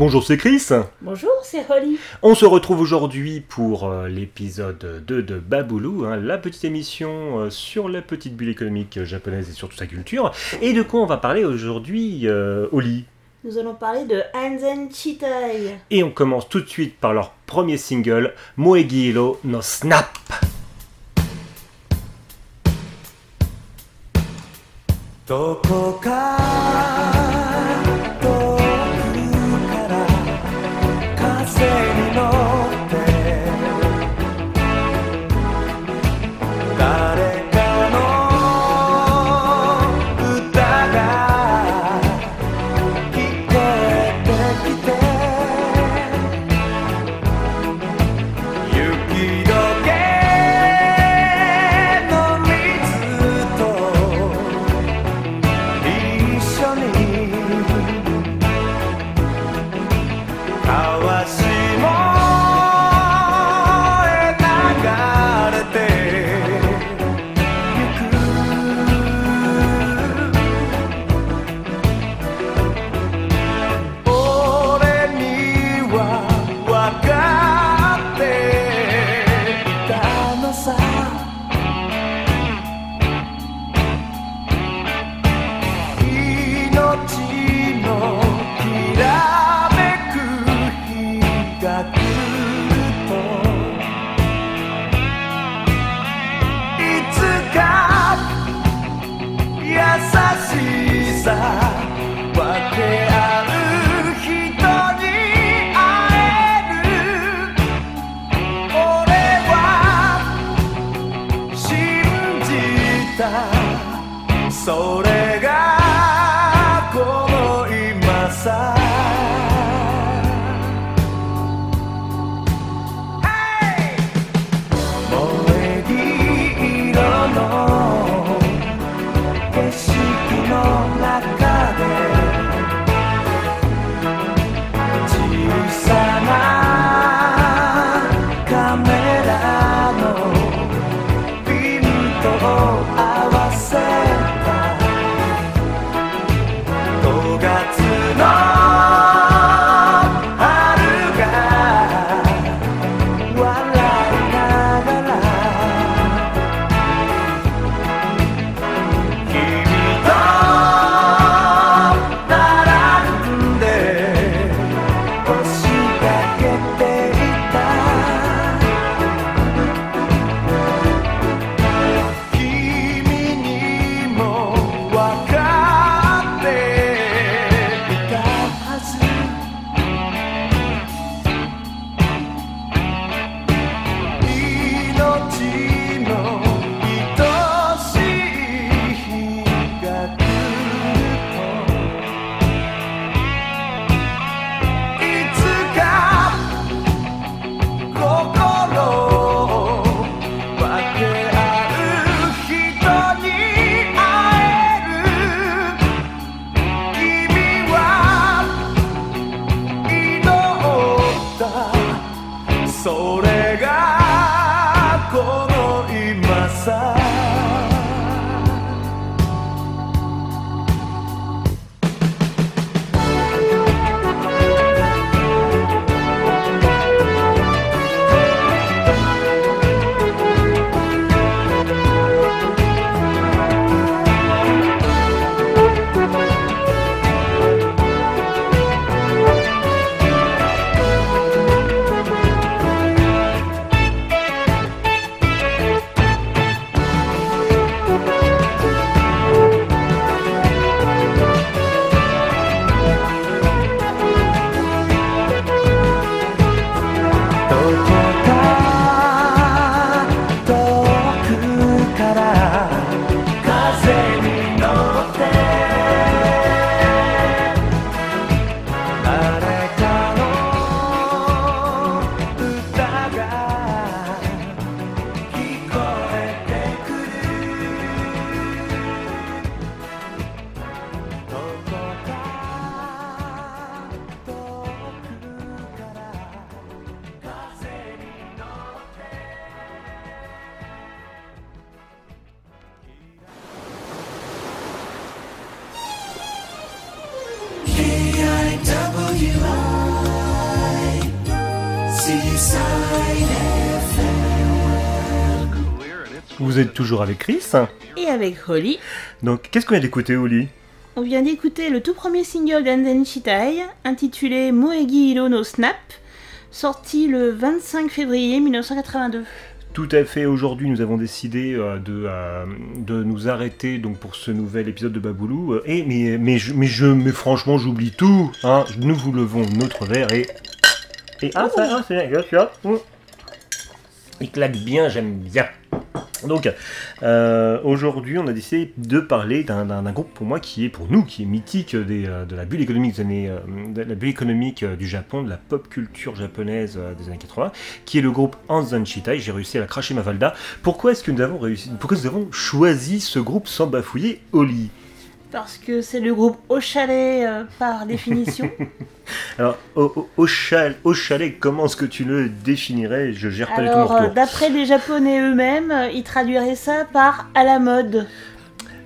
Bonjour, c'est Chris. Bonjour, c'est Holly. On se retrouve aujourd'hui pour euh, l'épisode 2 de Baboulou, hein, la petite émission euh, sur la petite bulle économique japonaise et sur toute sa culture. Et de quoi on va parler aujourd'hui, euh, Holly? Nous allons parler de Hanzen Chitai. Et on commence tout de suite par leur premier single, Moegiro no Snap. passar. Vous êtes toujours avec Chris. Et avec Holly, Donc, qu'est-ce qu'on vient d'écouter, Oli on vient d'écouter le tout premier single d'Anzen Shitai, intitulé Moegi Hiro no Snap, sorti le 25 février 1982. Tout à fait. Aujourd'hui, nous avons décidé euh, de, euh, de nous arrêter donc pour ce nouvel épisode de Baboulou. Euh, et mais mais je, mais je mais franchement, j'oublie tout. Hein. Nous vous levons notre verre et et ah ça, ah, c'est bien, bien, bien. Il claque bien, j'aime bien. Donc, euh, aujourd'hui, on a décidé de parler d'un- groupe pour moi qui est, pour nous, qui est mythique euh, de la bulle économique des années, euh, de la bulle économique du Japon, de la pop culture japonaise des années 80, qui est le groupe Anzan Shitai. J'ai réussi à la cracher ma valda. Pourquoi est-ce que nous avons réussi Pourquoi nous avons choisi ce groupe sans bafouiller Oli? Parce que c'est le groupe au chalet euh, par définition. Alors, au, au- au chal- au chalet, comment est-ce que tu le définirais? Je gère pas du tout euh, d'après les japonais eux-mêmes, euh, ils traduiraient ça par à la mode.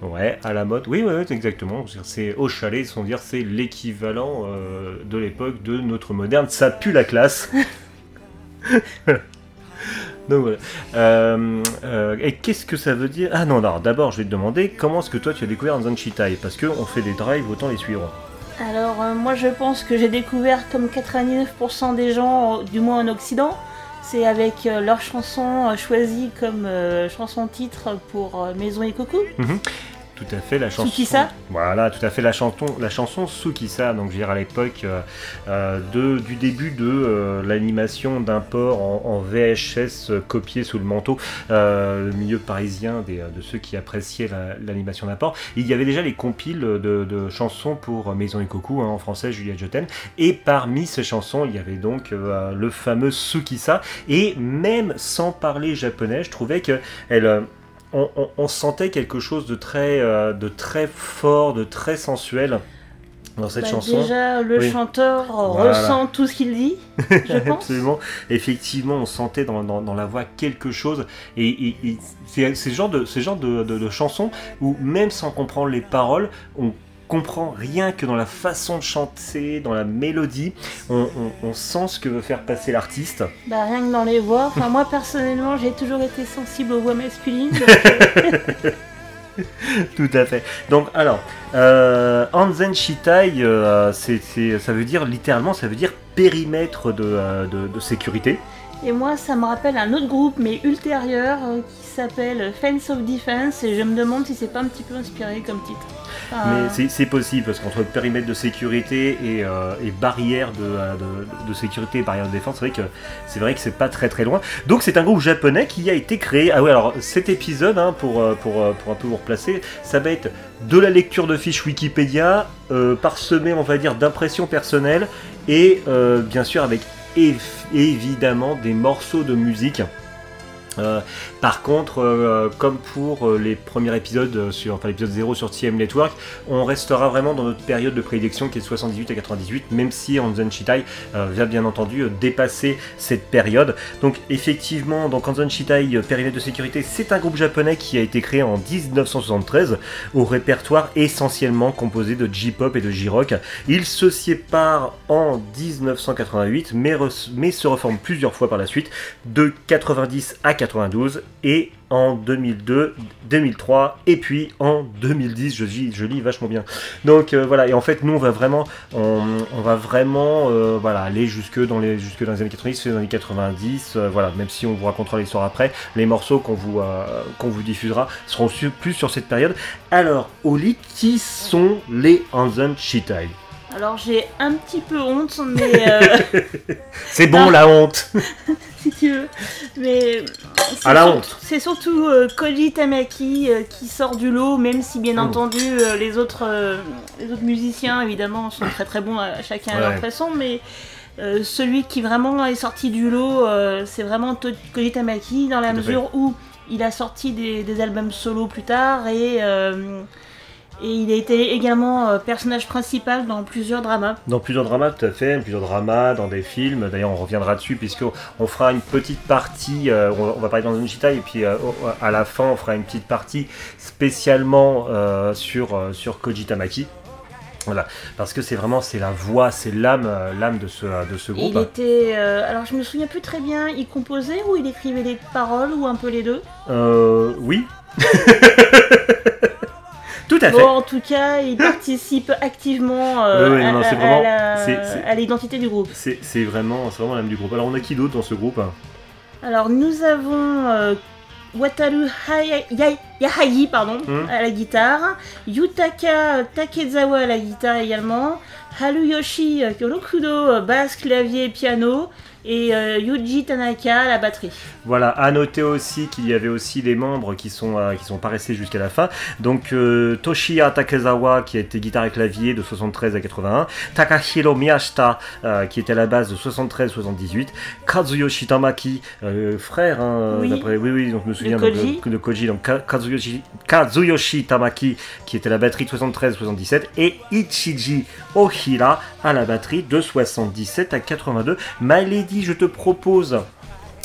Ouais, à la mode. Oui, oui, oui, exactement. C'est au chalet, sans dire c'est l'équivalent euh, de l'époque de notre moderne. Ça pue la classe. Donc voilà. Euh, euh, et qu'est-ce que ça veut dire? Ah non. D'abord, je vais te demander comment est-ce que toi tu as découvert Anzan Shitai Parce qu'on fait des drives, autant les suivre. Alors, euh, moi je pense que j'ai découvert comme 99% des gens, du moins en Occident, c'est avec leur chanson choisie comme chanson titre pour Maison et Coucou. Tout à fait, la chanson. Tsukisa Voilà, tout à fait, la chanson, la chanson Tsukisa, donc je veux dire à l'époque euh, euh, de, du début de euh, l'animation d'un port en, en VHS copié sous le manteau, euh, le milieu parisien des, de ceux qui appréciaient la- l'animation d'un port. Il y avait déjà les compiles de, de chansons pour Maison et Coucou, hein, en français Juliette Joten, et parmi ces chansons, il y avait donc le fameux Tsukisa, et même sans parler japonais, je trouvais que elle. On, on- on sentait quelque chose de très, euh, de très fort, de très sensuel dans cette Bah, chanson. Déjà, le Oui. chanteur Voilà. ressent tout ce qu'il dit, je pense. Absolument. Effectivement, on sentait dans, dans- dans la voix quelque chose. Et, et- et c'est ce genre, de, ce genre de, de, de chansons où, même sans comprendre les paroles, on comprend rien que dans la façon de chanter, dans la mélodie. On, on- on sent ce que veut faire passer l'artiste. Bah, rien que dans les voix. Enfin, moi personnellement, j'ai toujours été sensible aux voix masculines. donc, Tout à fait. Donc, alors, euh, Anzen Shitai, euh, ça veut dire littéralement, ça veut dire périmètre de, euh, de- de sécurité. Et moi, ça me rappelle un autre groupe, mais ultérieur, euh, qui s'appelle Fence of Defense, et je me demande si c'est pas un petit peu inspiré comme titre. Enfin, Mais c'est- possible parce qu'entre périmètre de sécurité et, euh, barrière de, euh, de- sécurité et barrière de défense, c'est vrai que c'est vrai que c'est pas très très loin. Donc c'est un groupe japonais qui a été créé. Ah ouais, alors cet épisode, hein, pour, euh, pour, pour un peu vous replacer, ça va être de la lecture de fiches Wikipédia, euh, parsemé, on va dire, d'impressions personnelles et bien sûr avec év- évidemment des morceaux de musique. Par contre, euh, comme pour euh, les premiers épisodes, euh, sur, enfin l'épisode 0 sur TM Network, on restera vraiment dans notre période de prédilection qui est de 78 à 98, même si Anzan Shitai euh, va bien entendu euh, dépasser cette période. Donc effectivement, Anzan Shitai, euh, périmètre de sécurité, c'est un groupe japonais qui a été créé en 1973 au répertoire essentiellement composé de J-pop et de J-rock. Il se sépare en 1988, mais, re- mais se reforme plusieurs fois par la suite, de 90 à 92 et en 2002, 2003 et puis en 2010, je, lis- vachement bien. Donc euh, voilà, et en fait nous on va vraiment, on, va vraiment euh, aller jusque dans, les, années 90, dans les années 90, euh, voilà, même si on vous racontera l'histoire après, les morceaux qu'on vous, qu'on vous diffusera seront plus sur cette période. Alors, Oli, qui sont les Anzan Shitai Alors j'ai un petit peu honte, mais euh, C'est bon Ah. la honte si tu veux. Mais c'est À la surtout- honte. C'est surtout euh, Koji Tamaki euh, qui sort du lot, même si bien Oh. entendu euh, les autres euh, les autres musiciens évidemment sont très très bons à chacun à leur façon, mais euh, celui qui vraiment est sorti du lot, euh, c'est vraiment Koji Tamaki dans la mesure où il a sorti des, des albums solo plus tard et euh, et il a été également euh, personnage principal dans plusieurs dramas. Dans plusieurs dramas, tout à fait, plusieurs dramas, dans des films. D'ailleurs, on reviendra dessus puisqu'on on fera une petite partie. euh, on, va- parler dans une chita et puis euh, à la fin, on fera une petite partie spécialement euh, sur, sur Koji Tamaki. Voilà, parce que c'est vraiment c'est la voix, c'est l'âme, l'âme de ce de ce groupe. il était. euh, alors je me souviens plus très bien, il composait ou il écrivait les paroles ou un peu les deux? Euh, oui. Tout à fait. Bon, en tout cas, il participe activement euh, Oui, oui, à, non, vraiment- l'identité du groupe. C'est vraiment vraiment l'âme du groupe. Alors on a qui d'autre dans ce groupe? Alors nous avons euh, Wataru Yahagi pardon, Hmm. à la guitare, Yutaka Takezawa à la guitare également, Haruyoshi Kurokudo euh, basse, clavier, piano et euh, Yuji Tanaka à la batterie. Voilà, à noter aussi qu'il y avait aussi des membres qui sont euh, qui sont pas restés jusqu'à la fin. Donc euh, Toshiya Takezawa qui a été guitare et clavier de 73 à 81, Takahiro Miyashita euh, qui était à la base de 73 78, Kazuyoshi Tamaki frère hein, Oui. d'après oui oui donc je me souviens De donc, Koji. de, de Koji donc Ka- Kazuyoshi Kazuyoshi Tamaki qui était à la batterie de 73 77 et Ichiji Ohira à la batterie de 77 à 82. My Lady, je te propose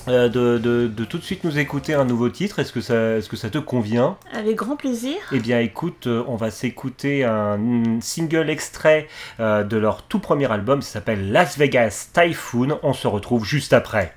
euh, de, de- de tout de suite nous écouter un nouveau titre. Est-ce que ça, est-ce que ça te convient? Avec grand plaisir. Eh bien, écoute, euh, on va s'écouter un single extrait euh, de leur tout premier album. Ça s'appelle Las Vegas Typhoon. On se retrouve juste après.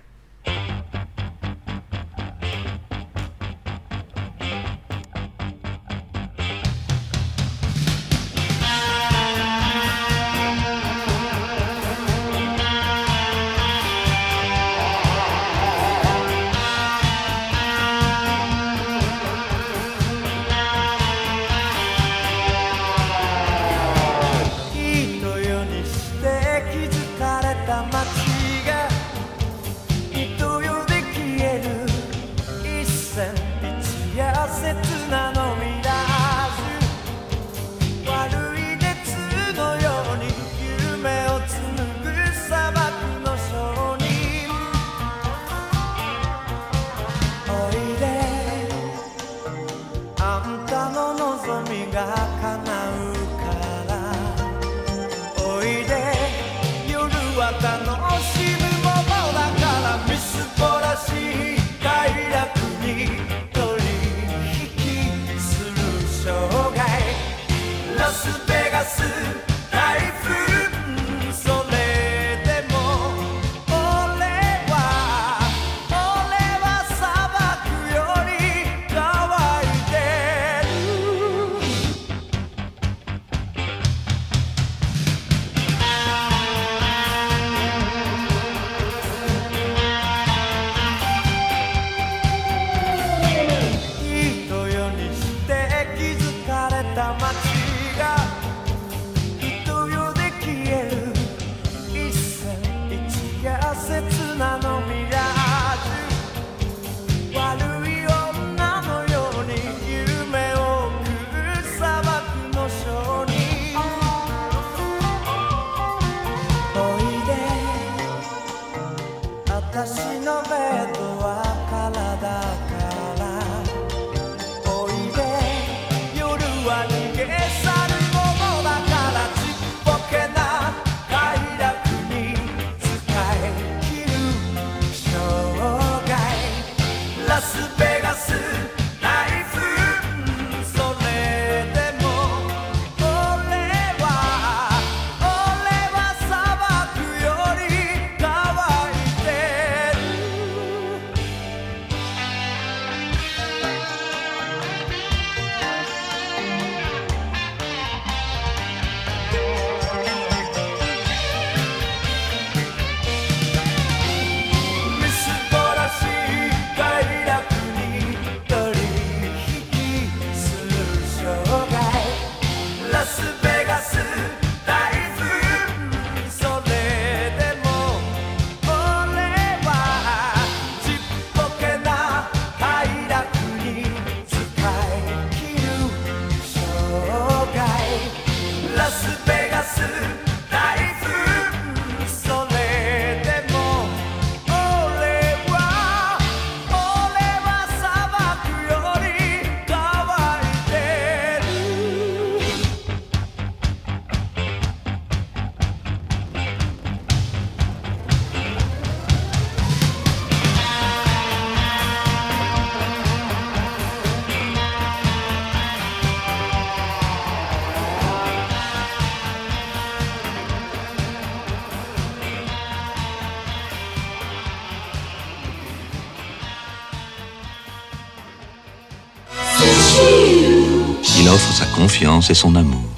Confiance et son amour.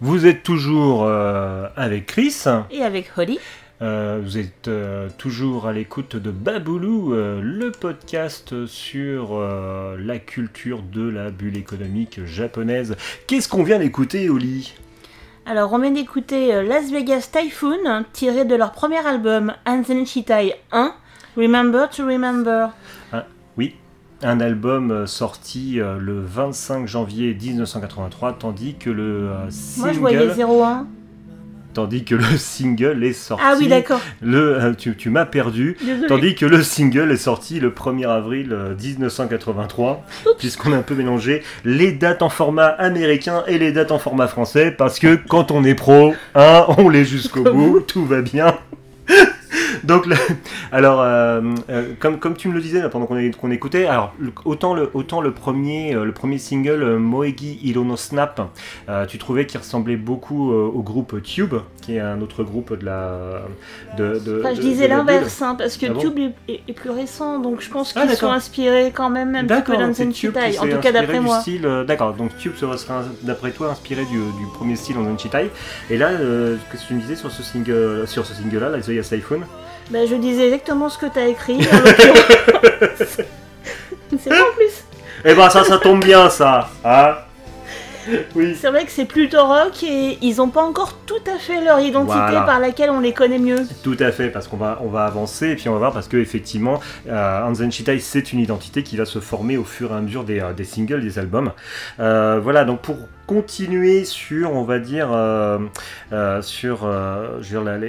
Vous êtes toujours euh, avec Chris. Et avec Holly. Euh, vous êtes euh, toujours à l'écoute de Baboulou, euh, le podcast sur euh, la culture de la bulle économique japonaise. Qu'est-ce qu'on vient d'écouter, Oli Alors, on vient d'écouter Las Vegas Typhoon, tiré de leur premier album Anzen Shitai 1, Remember to Remember. Un album euh, sorti euh, le 25 janvier 1983, tandis que le euh, Moi, je voyais single, 01. tandis que le single est sorti. Ah oui, d'accord. Le, tu, tu m'as perdu. Tandis que le single est sorti le 1er avril euh, 1983, puisqu'on a un peu mélangé les dates en format américain et les dates en format français, parce que quand on est pro, hein, on l'est jusqu'au bout, tout va bien. Donc, le- alors, euh, euh, comme, comme tu me le disais pendant qu'on écoutait, alors autant le, autant le premier, euh, le premier single Moegi Hirono Snap, euh, tu trouvais qu'il ressemblait beaucoup au groupe Tube, qui est un autre groupe de la, de, de- Enfin, je de- disais l'inverse, hein, parce que Ah bon Tube est, plus récent, donc je pense Ah, qu'ils sont d'accord. inspirés quand même un petit peu Tube en tout cas d'après du moi. Style, D'accord, donc Tube serait, serait, d'après toi inspiré du, du premier style en Chitai. Et là, euh, qu'est-ce que tu me disais sur ce single, sur ce single-là, la Zoya Bah, je disais exactement ce que t'as écrit. C'est pas en plus. Eh ben ça, ça tombe bien, ça, hein Oui. C'est vrai que c'est plutôt rock et ils ont pas encore tout à fait leur identité Voilà. par laquelle on les connaît mieux. Tout à fait, parce qu'on va, on va avancer et puis on va voir parce que effectivement, euh, Anzen Shitai, c'est une identité qui va se former au fur et à mesure des, euh, des singles, des albums. Euh, voilà, donc pour continuer sur, on va dire, euh, euh, sur euh,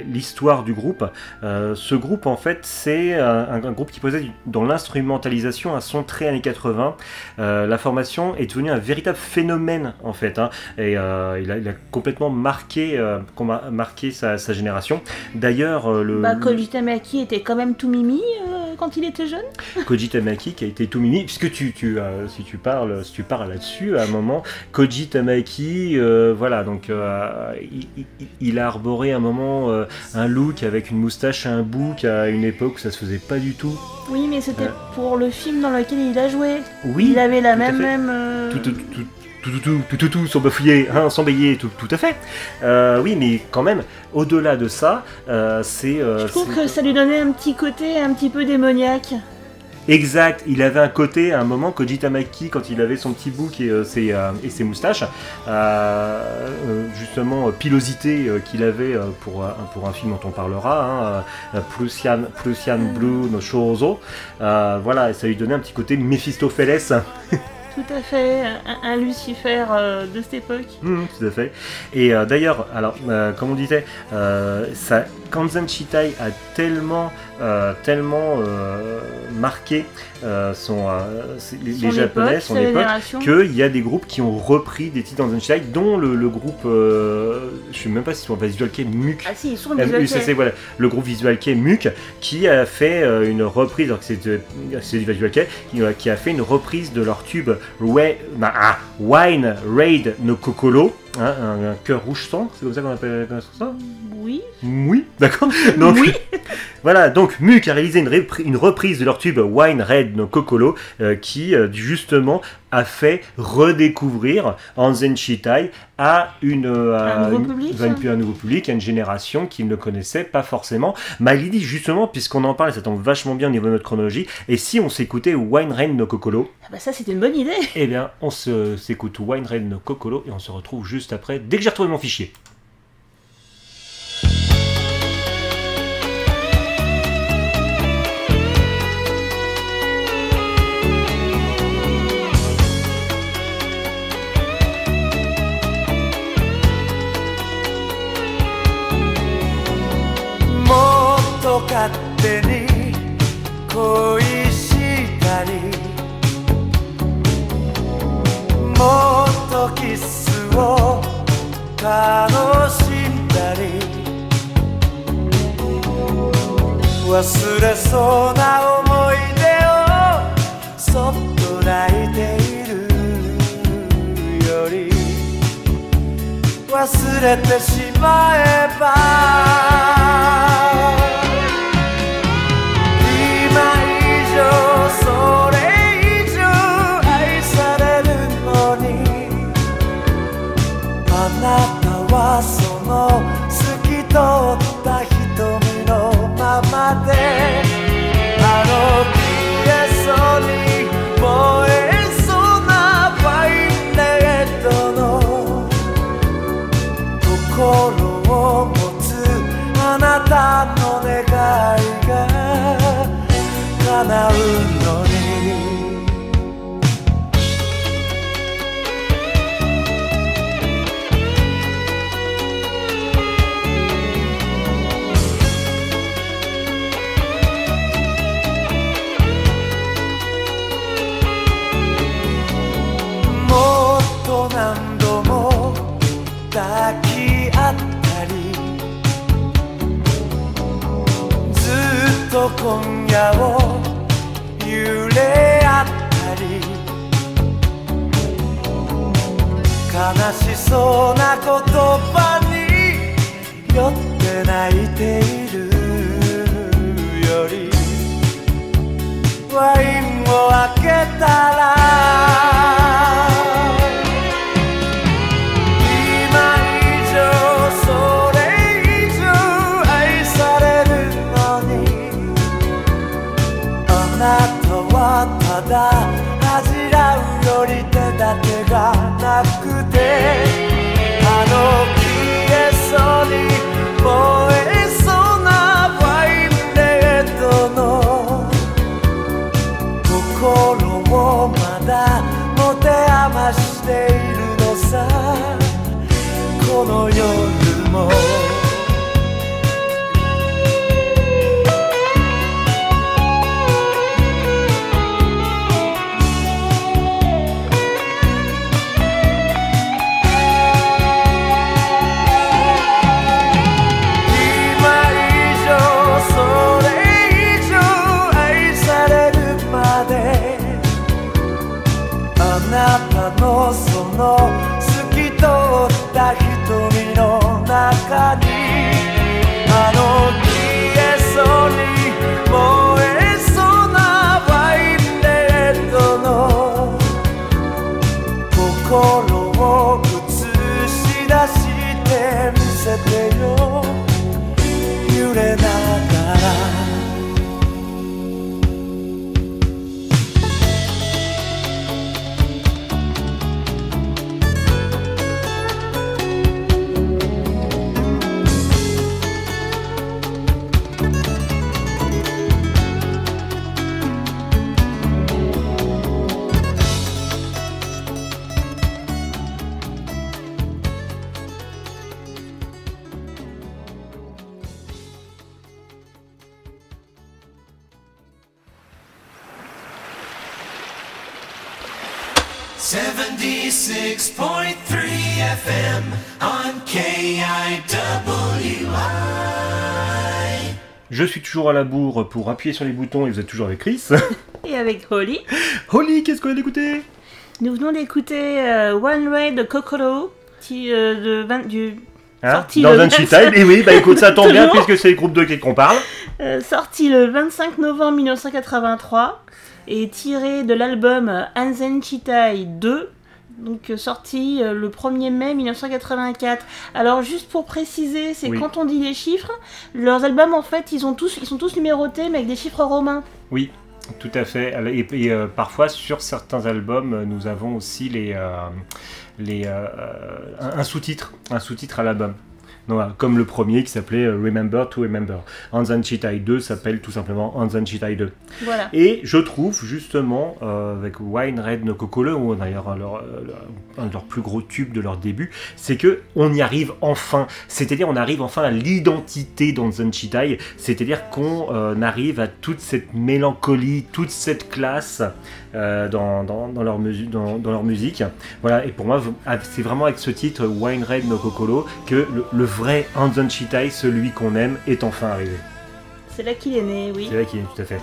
l'histoire du groupe, ce groupe en fait, c'est un, un groupe qui posait dans l'instrumentalisation un son très années 80. Euh, la formation est devenue un véritable phénomène en fait, hein, et il, a, il a complètement marqué, marqué sa, sa génération. D'ailleurs, le Bah, Koji Tamaki était quand même tout mimi euh, quand il était jeune. Koji Tamaki qui a été tout mimi, puisque tu, tu, euh, si tu parles, si tu parles là-dessus, à un moment, Koji Tamaki, euh, voilà, donc euh, il, a arboré un moment euh, un look avec une moustache et un bouc à une époque où ça se faisait pas du tout. Oui, mais c'était pour le film dans lequel il a joué. Oui, il avait la même même. tout, tout, tout, tout, tout, tout, tout, tout, tout, sans bafouiller, hein, sans bailler, tout, tout à fait. Euh, oui, mais quand même, au-delà de ça, euh, c'est... euh, Je trouve que ça lui donnait un petit côté un petit peu démoniaque. Exact, il avait un côté à un moment Koji Tamaki quand il avait son petit bouc et, euh, ses, euh, et ses moustaches, euh, justement pilosité qu'il avait pour, un- pour un film dont on parlera, hein, Prussian, Prussian Blue no Shouzo. Voilà, et ça lui donnait un petit côté Mephistopheles. Tout à fait, un, un Lucifer euh, de cette époque. Mhm, tout à fait. Et euh, d'ailleurs, alors, euh, comme on disait, ça, Kanzan Shitai a tellement, tellement euh, marqué euh, son, euh, les, Son les Japonais, époque, son époque, qu'il y a des groupes qui ont repris des titres dans Shitai, dont le, le groupe, euh, je sais même pas si c'est Visual Kei Muk. Ah si, ils sont Euh, visual c'est, voilà, le groupe Visual Kei Muk qui a fait euh, une reprise, alors que c'est du Visual Kei, qui, euh, qui a fait une reprise de leur tube bah, ah, Wine Raid no Kokoro, hein, un, un cœur rouge sang, c'est comme ça qu'on appelle ça? Oui. Oui, d'accord. Donc, Oui. voilà, donc Muk a réalisé une, reprise de leur tube Wine Red no Kokoro euh, qui euh, justement a fait redécouvrir Anzen Shitai à une, euh, Un nouveau une- public, à une- un nouveau public, à une génération qui ne le connaissait pas forcément. Malidi, justement, puisqu'on en parle, ça tombe vachement bien au niveau de notre chronologie, et si on s'écoutait Wine Red no Kokoro, Ah bah ça c'était une bonne idée. eh bien, on s'écoute Wine Red no Kokoro et on se retrouve juste après, dès que j'ai retrouvé mon fichier. 勝手に恋したりもっとキスを楽しんだり忘れそうな思い出をそっと泣いているより忘れてしまえば今夜を揺れ合ったり。悲しそうな言葉に酔って泣いている。Toujours à la bourre pour appuyer sur les boutons et vous êtes toujours avec Chris. Et avec Holly, Holly, qu'est-ce qu'on vient d'écouter? Nous venons d'écouter euh, One Way de Kokoro, qui, euh, de 20 du, Hein? Sorti Dans le un 25. cheat time Et oui, bah écoute, ça tombe bien puisque c'est le groupe de qui qu'on parle. euh, sorti le 25 novembre 1983 et tiré de l'album Anzen Chitai 2, donc euh, sorti euh, le 1er mai 1984. Alors juste pour préciser, c'est Oui. quand on dit les chiffres, leurs albums en fait ils, ont tous, ils sont tous numérotés mais avec des chiffres romains. Oui, tout à fait. Et, et, euh, parfois, sur certains albums, nous avons aussi les, euh, les, euh, un, un sous-titre, un sous-titre à l'album. Donc, comme le premier qui s'appelait euh, Remember to Remember. Anzan Chitai 2 s'appelle tout simplement Anzan Chitai 2. Voilà. Et je trouve justement euh, avec Wine Red No Kokolo, ou d'ailleurs leur, euh, leur- un de leurs plus gros tubes de leur début, c'est que on y arrive enfin. C'est-à-dire on arrive enfin à l'identité d'Anzan Chitai, c'est-à-dire qu'on euh, arrive à toute cette mélancolie, toute cette classe euh, dans, dans, dans leur musu- dans, dans leur musique. Voilà, et pour moi, ah, c'est vraiment avec ce titre Wine Red No Kokolo que le, le vrai Anzan Chitai, celui qu'on aime, est enfin arrivé. C'est là qu'il est né, oui. C'est là qu'il est, tout à fait.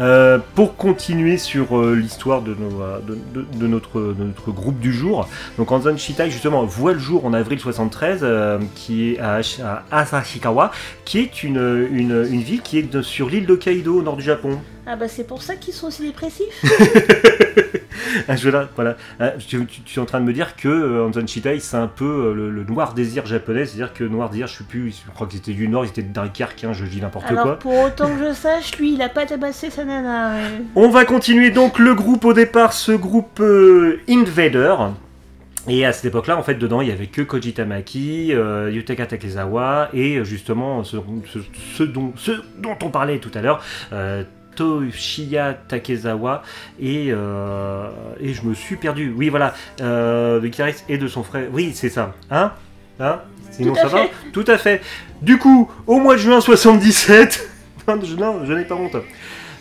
Euh, pour continuer sur euh, l'histoire de, euh, de, de- de notre, groupe du jour, donc Anzan Shitai justement voit le jour en avril 73, euh, qui est à, Asashikawa, qui est une, une, une ville qui est sur l'île d'Hokkaido au nord du Japon. Ah bah c'est pour ça qu'ils sont aussi dépressifs. Ah, je- là, voilà. Ah, tu, tu- tu es en train de me dire que euh, Anzan Shitai c'est un peu euh, le, le noir désir japonais, c'est-à-dire que noir désir, je sais plus, je crois que c'était du nord, ils étaient de Dunkerque, hein, je dis n'importe quoi. pour autant que je sache, lui il a pas tabassé sa nana. ouais. On va continuer donc le groupe au départ, ce groupe euh, Invader. Et à cette époque-là, en fait, dedans, il y avait que Koji Tamaki, euh, Yutaka Takezawa et justement ce, ce- ce dont, ce dont on parlait tout à l'heure, euh, Toshiya Takezawa et, euh, et je me suis perdu. Oui, voilà, euh, le guitariste et de son frère. Oui, c'est ça. Hein? Hein? Sinon, Tout à ça va? Tout à fait. Du coup, au mois de juin 77, non, je, n'ai pas honte.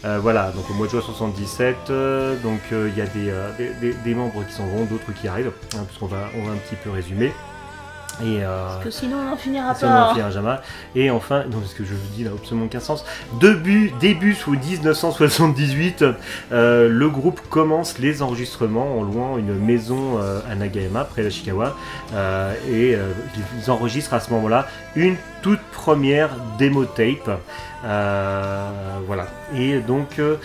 Euh, voilà, donc au mois de juin 77, euh, donc euh, il y a des, des, des- des membres qui s'en vont, d'autres qui arrivent, hein, puisqu'on va, on va un petit peu résumer. Et, euh, Parce que sinon on n'en finira pas. ancien Jama. Et enfin, non, ce que je vous dis n'a absolument aucun sens. Début, début sous 1978, euh, le groupe commence les enregistrements en louant une maison euh, à Nagayama, près d'Ashikawa. Euh, et euh, ils enregistrent à ce moment-là une toute première démo tape. Euh, voilà. Et donc, euh,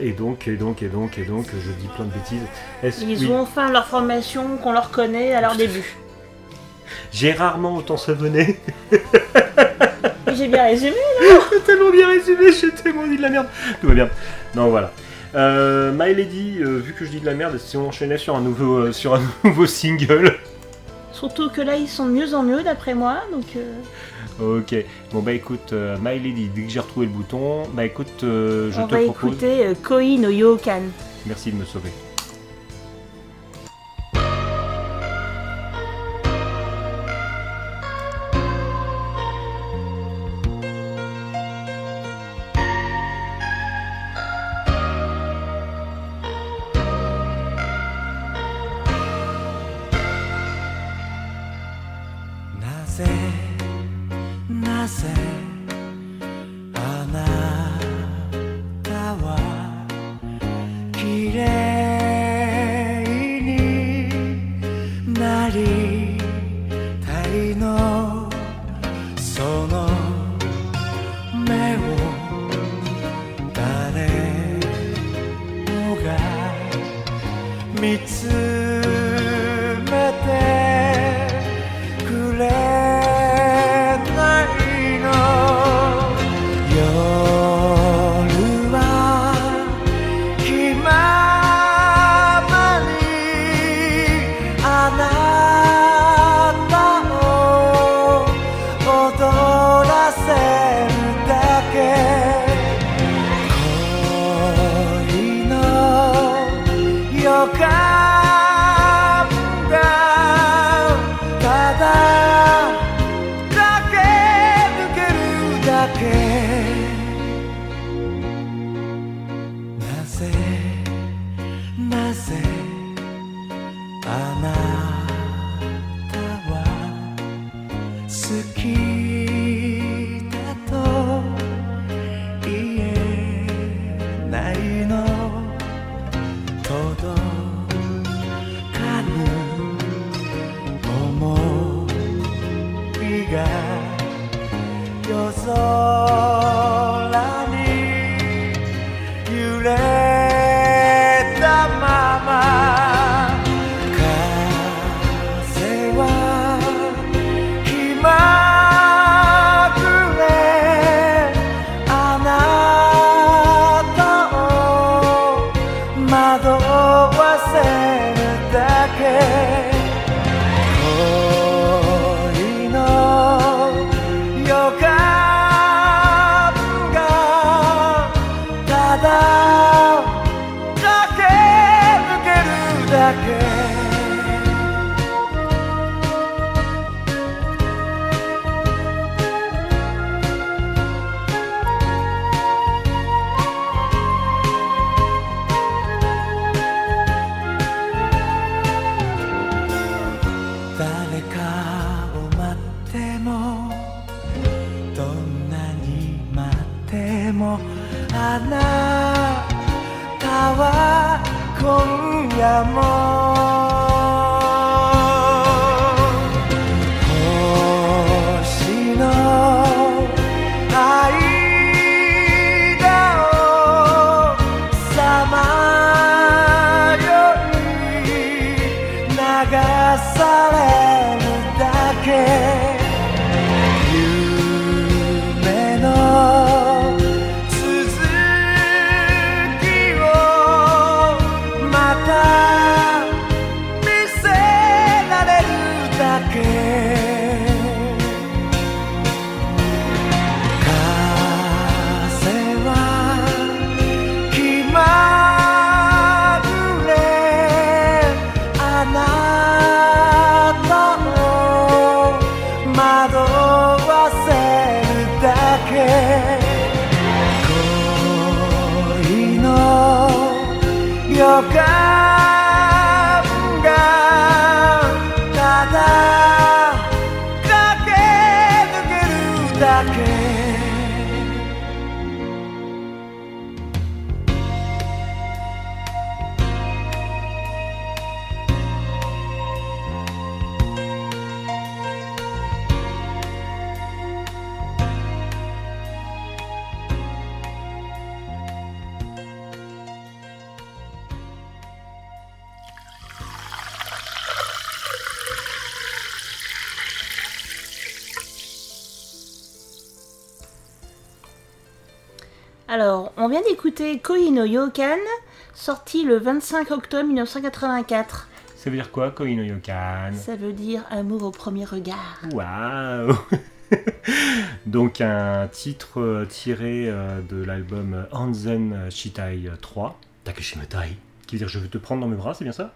et donc, et donc, et donc, et donc, je dis plein de bêtises. Est-ce- Ils oui. ont enfin leur formation qu'on leur connaît à leur début. J'ai rarement autant savonné. Et J'ai bien résumé. J'ai tellement bien résumé, j'ai tellement dit de la merde. Tout va bien. Non, voilà. Euh, My Lady, euh, vu que je dis de la merde, si on enchaînait sur un nouveau, euh, sur un nouveau single. Surtout que là ils sont de mieux en mieux d'après moi. Donc euh, Ok. Bon bah écoute, euh, My Lady, dès que j'ai retrouvé le bouton, bah écoute, euh, je on te va propose. écouter euh, Koi no Yokan. Merci de me sauver. 听 on vient d'écouter Koi no Yokan, sorti le 25 octobre 1984. Ça veut dire quoi, Koino Yokan Ça veut dire amour au premier regard. Waouh Donc un titre euh, tiré euh, de l'album Hanzen Shitai 3, Takeshi Metai, qui veut dire je veux te prendre dans mes bras, c'est bien ça?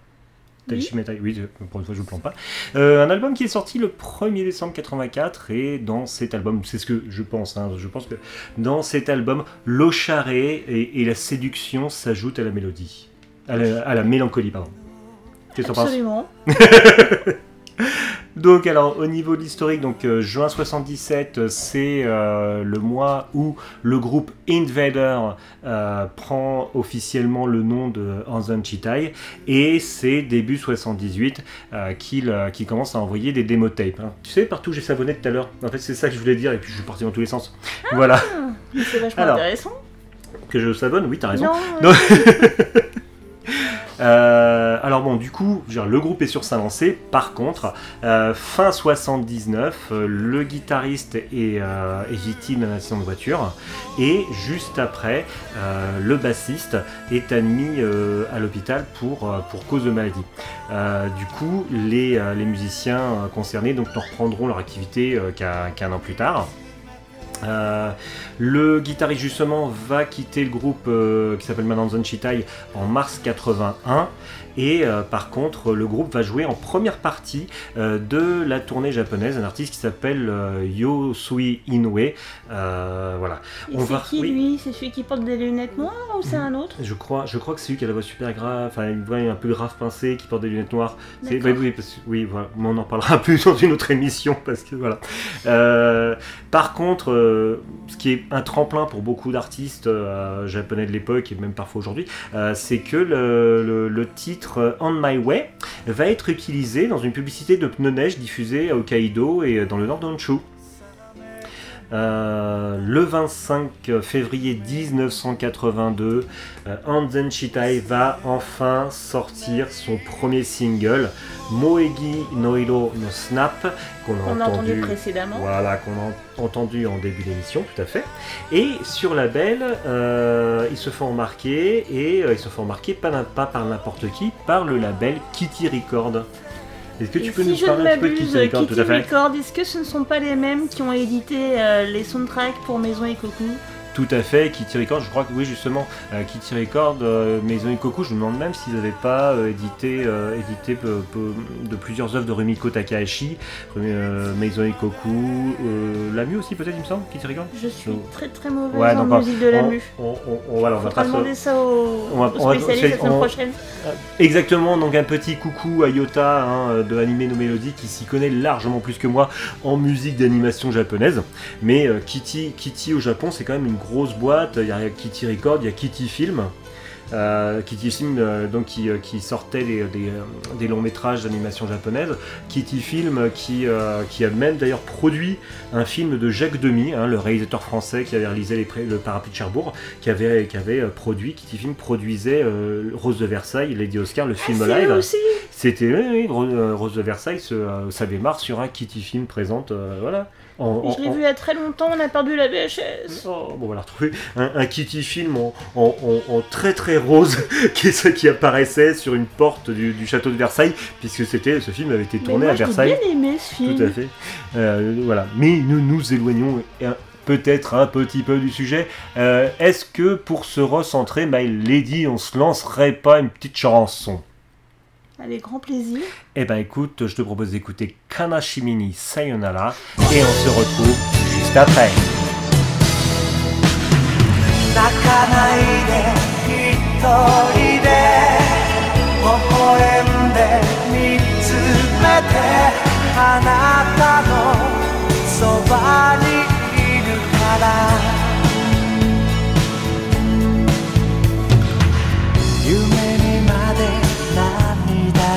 Oui, je- pour une fois je ne plante pas. Euh, un album qui est sorti le 1er décembre 84 et dans cet album, c'est ce que je pense, hein, je pense que dans cet album, l'eau charrée et, et la séduction s'ajoutent à la mélodie, à la, à la mélancolie, pardon. Qu'est-ce que Absolument. donc alors au niveau de l'historique, donc euh, juin 77, euh, c'est euh, le mois où le groupe Invader euh, prend officiellement le nom de Hansen Chitai et c'est début 78 euh, qu'il commence à envoyer des démo tapes. hein. Tu sais partout j'ai savonné tout à l'heure. En fait c'est ça que je voulais dire et puis je suis parti dans tous les sens. Voilà Mais C'est vachement Alors, intéressant. que je savonne. Oui t'as raison. Non. Euh, alors bon, du coup, le groupe est sur sa lancée. Par contre, euh, fin 79, euh, le guitariste est, victime d'un accident de voiture. Et juste après, le bassiste est admis à l'hôpital pour, cause de maladie. Du coup, les, musiciens concernés ne reprendront leur activité qu'un an plus tard. Euh, le guitariste justement va quitter le groupe euh, qui s'appelle Mananzan Chitai en mars 81 et euh, par contre le groupe va jouer en première partie euh, de la tournée japonaise un artiste qui s'appelle euh, Yosui Inoue voilà Et on c'est va qui oui. lui? C'est celui qui porte des lunettes noires ou c'est un autre? Je crois, je crois que c'est lui qui a la voix super grave, enfin une voix un peu grave pincée, qui porte des lunettes noires. C'est, D'accord. oui, parce oui, voilà, mais on en parlera plus dans une autre émission parce que voilà. Par contre, ce qui est un tremplin pour beaucoup d'artistes japonais de l'époque et même parfois aujourd'hui, c'est que le, le- le titre euh, On My Way va être utilisé dans une publicité de pneus neige diffusée à Hokkaido et dans le nord d'Honshu. Euh, le 25 février 1982, euh, Hansen Shitai va enfin sortir son premier single, Moegi no Hiro no Snap, qu'on a, entendu précédemment. voilà, qu'on a entendu en début d'émission, tout à fait. Et sur la belle, euh, ils se font remarquer, et euh, ils se font remarquer pas, pas par n'importe qui, par le label Kitty Record. Est-ce que tu Et peux si nous parler un petit peu de m'abuse, Kitty Record, Kitty tout à fait Record, est-ce que ce ne sont pas les mêmes qui ont édité euh, les soundtracks pour Maison et Coucou Tout à fait, Kitty Record, je crois que oui justement, euh, Kitty Record, euh, Maison et Coco, je me demande même s'ils n'avaient pas euh, édité, euh, édité peu- peu- de plusieurs œuvres de Rumiko Takahashi, euh, Maison et Coco, Lamu aussi peut-être il me semble, Kitty Record Je suis très très mauvaise Ouais, en musique de la on, mu. on, on- on- voilà, on va pas demander ça au, on va- au on va- spécialiste la semaine prochaine. Exactement, donc un petit coucou à Yota hein, de Anime No Melody qui s'y connaît largement plus que moi en musique d'animation japonaise. Mais Kitty, Kitty au Japon, c'est quand même une grosse boîte. Il y a Kitty Record, il y a Kitty Film. Euh, Kitty Film euh, donc qui, euh, qui sortait des, des, des longs métrages d'animation japonaise, Kitty Film qui, euh, qui a même d'ailleurs produit un film de Jacques Demy, hein, le réalisateur français qui avait réalisé les le Parapluie de Cherbourg, qui avait, qui avait produit, Kitty Film produisait Rose de Versailles, Lady Oscar, le film Ah, C'est live. C'était oui, oui, Ro- Rose de Versailles, ça démarre sur un Kitty Film présente, voilà. En- Je l'ai vu il y a très longtemps, on a perdu la VHS. Oh, bon, on va la retrouver. Un, un Kitty film en, en- en- en très très rose qui, est ce qui apparaissait sur une porte du, du château de Versailles, puisque c'était ce film avait été tourné moi, à Versailles. bien aimé ce film. Tout à fait. Euh, voilà. Mais nous nous éloignons peut-être un petit peu du sujet. Euh, Est-ce que pour se recentrer, My Lady, on se lancerait pas une petite chanson? Avec grand plaisir. Eh ben écoute, je te propose d'écouter Kanashimini Sayonara et on se retrouve juste après. 泣かないで一人で微笑んで見つめてあなたのそばにいるから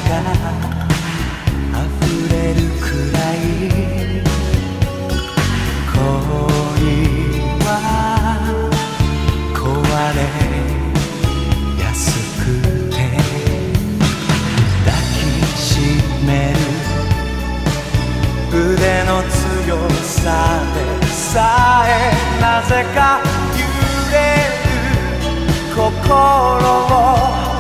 溢れるくらい恋は壊れやすくて抱きしめる腕の強さでさえなぜか揺れる心を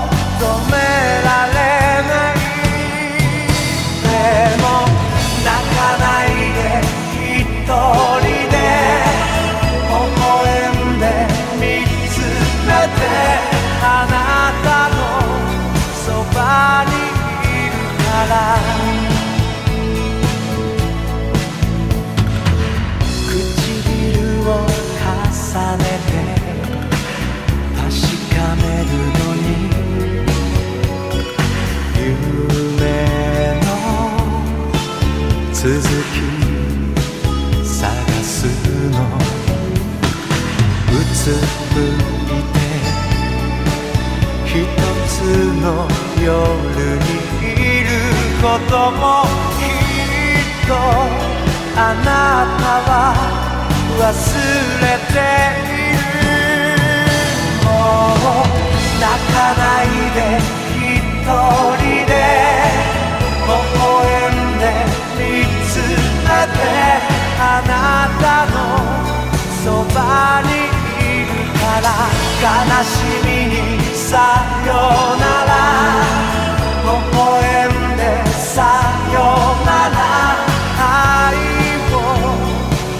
つむいて一つの夜にいることもきっとあなたは忘れているもう泣かないで一人で微笑んで見つめてあなたのそばにから悲しみにさよなら。微笑んでさよなら。愛を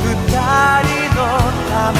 二人のため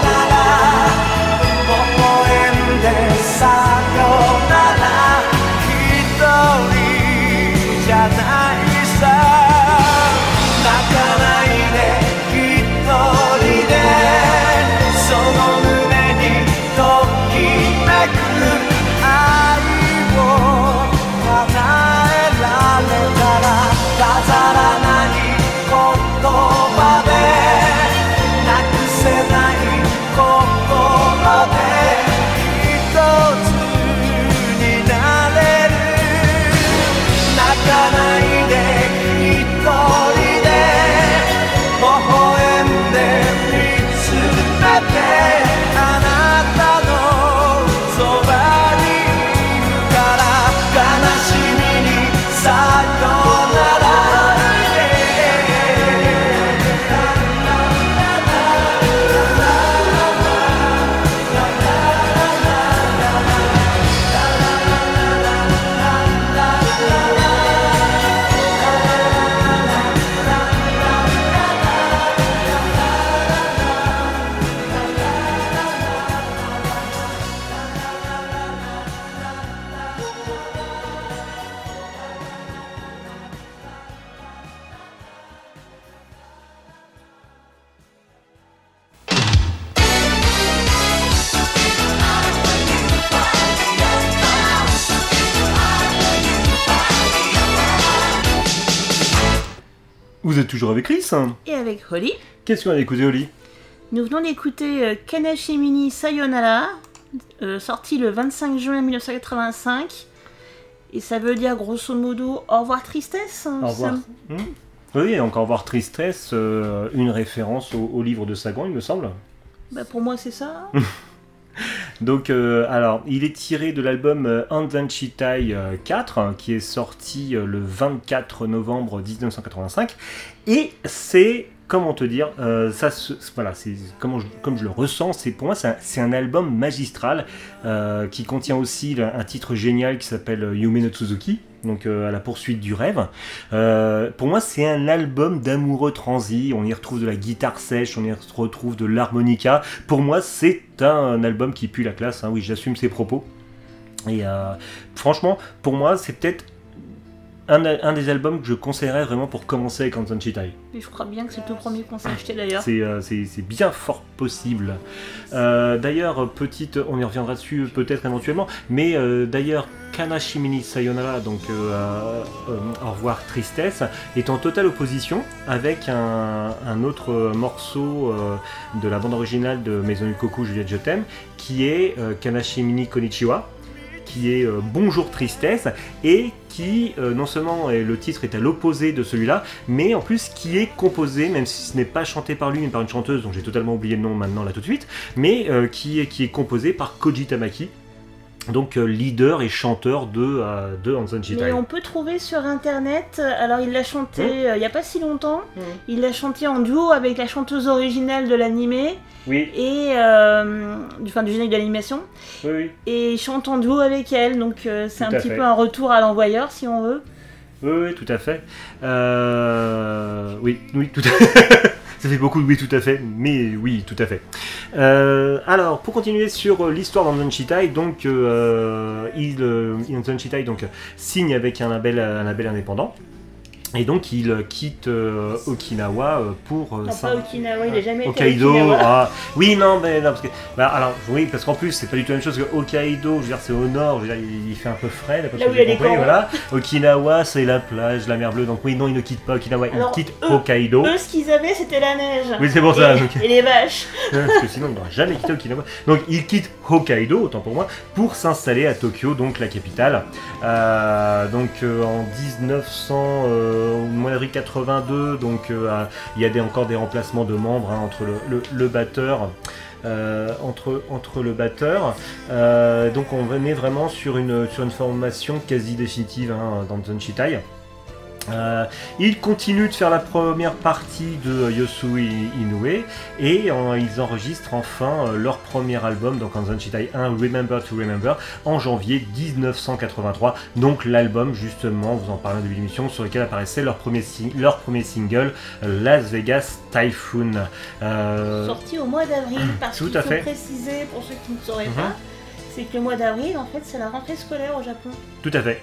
Et avec Holly, Qu'est-ce qu'on a écouté, Oli nous venons d'écouter euh, Kanashimini Sayonara, euh, sorti le 25 juin 1985. Et ça veut dire grosso modo au revoir tristesse. hein, Au revoir. ça- Hmm oui, et encore voir Tristesse, euh, une référence au, au livre de Sagan, il me semble. Bah, pour moi c'est ça. Donc, euh, alors, il est tiré de l'album euh, Anzanchitai euh, 4, hein, qui est sorti le 24 novembre 1985. Et c'est, comment te dire, euh, ça, voilà, c'est comment comme je le ressens, c'est pour moi, c'est un, album magistral euh, qui contient aussi un, titre génial qui s'appelle euh, Yume no Tsuzuki. Donc à la poursuite du rêve. Pour moi, c'est un album d'amoureux transi. On y retrouve de la guitare sèche, on y retrouve de l'harmonica. Pour moi, c'est un album qui pue la classe. hein. Oui, j'assume ses propos. Et franchement, pour moi, c'est peut-être un, un des albums que je conseillerais vraiment pour commencer avec Anton Chitai. Et je crois bien que c'est le premier qu'on s'est acheté d'ailleurs. C'est euh, bien fort possible. Euh, d'ailleurs, petite, on y reviendra dessus peut-être éventuellement, mais euh, d'ailleurs, Kanashimini Sayonara, donc euh, Au revoir Tristesse, est en totale opposition avec un, un autre morceau de la bande originale de Maison du Koku Juliette Je t'aime, qui est Kanashimini Konichiwa, qui est Bonjour Tristesse, et qui euh, non seulement le titre est à l'opposé de celui-là, mais en plus qui est composé, même si ce n'est pas chanté par lui, mais par une chanteuse dont j'ai totalement oublié le nom maintenant là tout de suite, mais euh, qui, est, qui est composé par Koji Tamaki, donc euh, leader et chanteur de, euh, de Hanson Chitai. Mais on peut trouver sur internet, euh, alors il l'a chanté euh, il n'y a pas si longtemps, il l'a chanté en duo avec la chanteuse originale de l'animé Oui, et euh, du, générique de l'animation, oui, oui. et il chante en duo avec elle, donc euh, c'est un petit fait. peu un retour à l'envoyeur si on veut. Oui, oui, tout à fait. Euh, oui, oui, tout à fait. Ça fait beaucoup de oui, tout à fait, mais oui, tout à fait. Euh, alors, pour continuer sur euh, l'histoire d'Anzan Chitai, donc, euh, il, donc, signe avec un label, un label indépendant. Et donc, il euh, quitte euh, Okinawa euh, pour euh, Non, pas Okinawa, il n'a jamais été à Hokkaido, Okinawa. ah, oui, non, mais non, parce que, bah, alors, oui, parce qu'en plus, c'est pas du tout la même chose que Hokkaido, je veux dire, c'est au nord, je veux dire, il, il fait un peu frais, Là où il y a compris, voilà. Okinawa, c'est la plage, la mer bleue, donc oui, non, il ne quitte pas Okinawa, il quitte eux- Hokkaido. Eux, ce qu'ils avaient, c'était la neige. Oui, c'est pour ça, Et, donc. et les vaches. parce que sinon, il n'aurait jamais quitté Okinawa. Donc, il quitte Hokkaido, autant pour moi, pour s'installer à Tokyo, donc la capitale. Euh, donc, euh, en 1900, euh, au mois d'avril 82, donc, euh, il y a des, encore des remplacements de membres hein, entre le, le- batteur. entre, entre le batteur. Donc on venait vraiment sur une, sur une formation quasi définitive hein, dans Zonchitai. Euh, ils continuent de faire la première partie de Yosui Inoue et euh, ils enregistrent enfin euh, leur premier album, donc en Zanchitai 1, Remember to Remember, en janvier 1983. Donc l'album, justement, vous en parlez au début de l'émission, sur lequel apparaissait leur premier, sing- leur premier single, Las Vegas Typhoon. Euh, Sorti au mois d'avril, parce Tout qu'il à faut fait. préciser, pour ceux qui ne sauraient Mhm. pas, c'est que le mois d'avril, en fait, c'est la rentrée scolaire au Japon. tout à fait.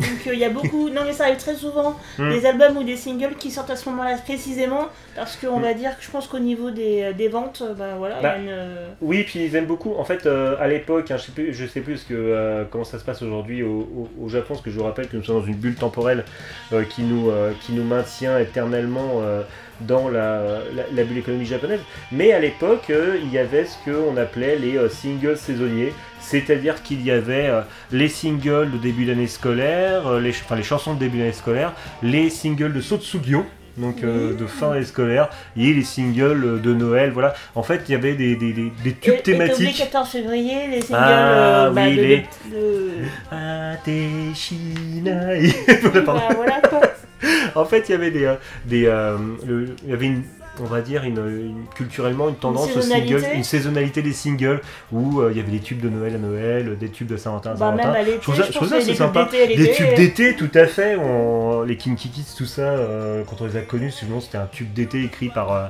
Donc euh, il y a beaucoup, non mais ça arrive très souvent, Mm. des albums ou des singles qui sortent à ce moment-là précisément, parce qu'on Mm. va dire que je pense qu'au niveau des, des ventes, euh, bah voilà, il y Bah, a une... euh, Oui, puis ils aiment beaucoup. En fait, euh, à l'époque, hein, je sais plus, je sais plus ce que, euh, comment ça se passe aujourd'hui au, au- au Japon, parce que je vous rappelle que nous sommes dans une bulle temporelle euh, qui, nous, euh, qui nous maintient éternellement euh, dans la, la, la bulle économique japonaise. Mais à l'époque, euh, il y avait ce qu'on appelait les euh, singles saisonniers, c'est-à-dire qu'il y avait euh, les singles de début d'année scolaire, euh, les, enfin les chansons de début d'année scolaire, les singles de Sotsugyo. Donc euh, de fin d'année scolaire, et les singles de Noël, voilà. En fait, il y avait des, des, des, des tubes et- et t'as oublié thématiques. 14 février, les singles Ah, euh, bah, oui, de, les- de- Ateshinai. Voilà, bah, voilà. En fait, il y avait des, des euh, le- il y avait une, on va dire une, une- culturellement une tendance aux saisonnalité. singles, une saisonnalité des singles où euh, il y avait des tubes de Noël à Noël, des tubes de Saint-Valentin à Bah, Saint-Valentin. Je trouve ça, je trouve c'est sympa. tubes d'été à Des tubes d'été, tout à fait. On- les Kinky Kids, tout ça, euh, quand on les a connus, sinon c'était un tube d'été écrit par, euh,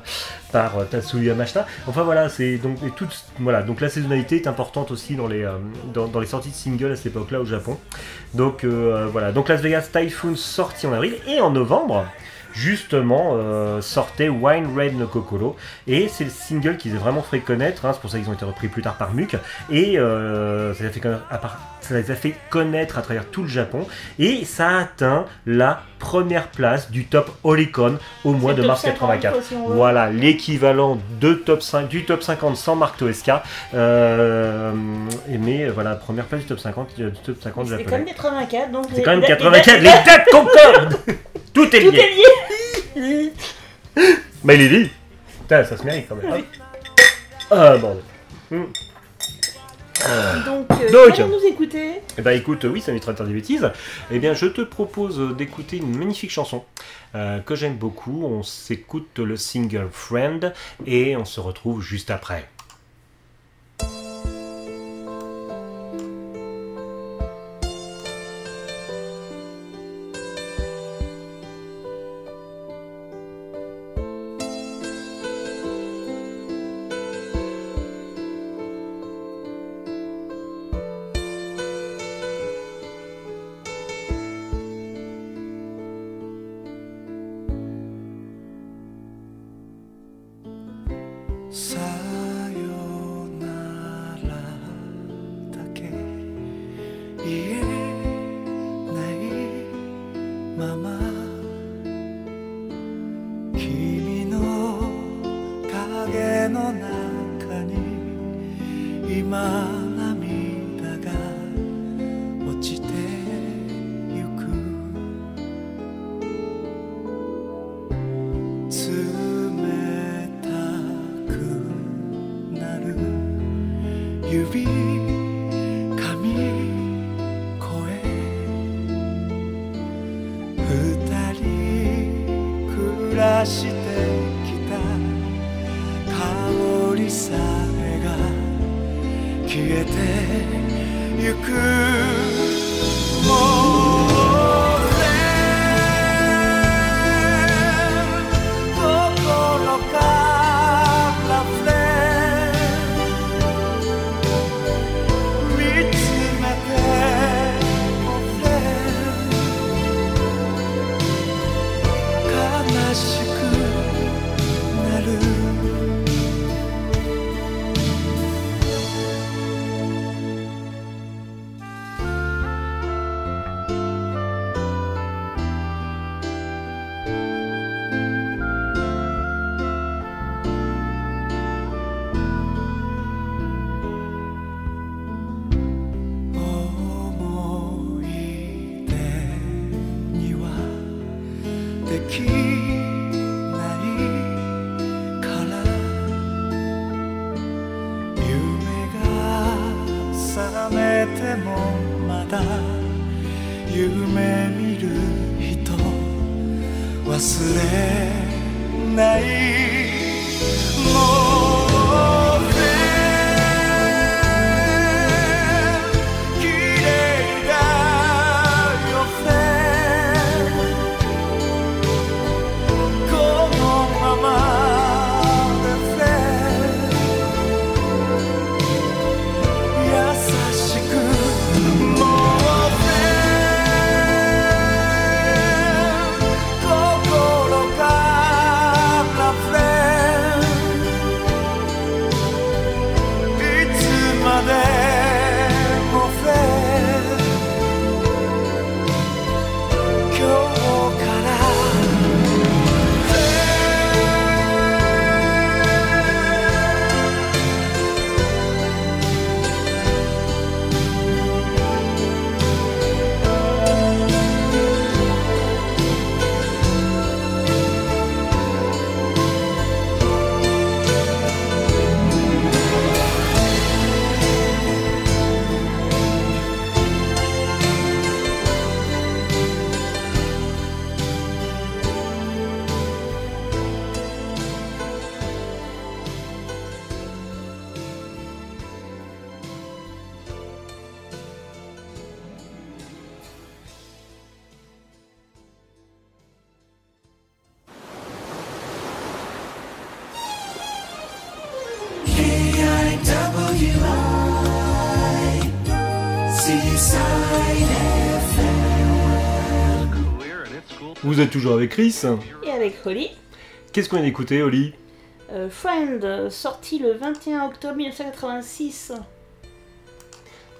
par euh, Tatsuya Mashita. Enfin voilà, c'est donc et voilà, donc la saisonnalité est importante aussi dans les, euh, dans, dans les sorties de singles à cette époque-là au Japon. Donc euh, voilà, donc Las Vegas Typhoon sorti en avril et en novembre. Justement, euh, sortait Wine Red no Kokoro et c'est le single qu'ils ont vraiment fait connaître. hein, c'est pour ça qu'ils ont été repris plus tard par Muc et euh, ça, a fait connaître, à part- ça les a fait connaître à travers tout le Japon et ça a atteint la première place du top Oricon au mois C'est de mars 50, 84. quoi, si on veut. Voilà, l'équivalent de top 5, du top 50 sans marque Toesca. Euh, mais voilà, première place du top 50, euh, du top 50 C'était japonais. quand même 84, donc... C'est quand même les- 84, les- dates concordent Tout est Tout lié est lié Mais il est dit Putain, ça se mérite quand même. Ah, bordel. Hmm. Donc, euh, Donc. allons nous écouter. Eh ben écoute, oui, ça m'évitera de dire des bêtises. Eh bien, je te propose euh, d'écouter une magnifique chanson euh, que j'aime beaucoup. On s'écoute le single Friend et on se retrouve juste après. Vous êtes toujours avec Chris Et avec Holly, Qu'est-ce qu'on vient d'écouter, Oli euh, Friend, sorti le 21 octobre 1986.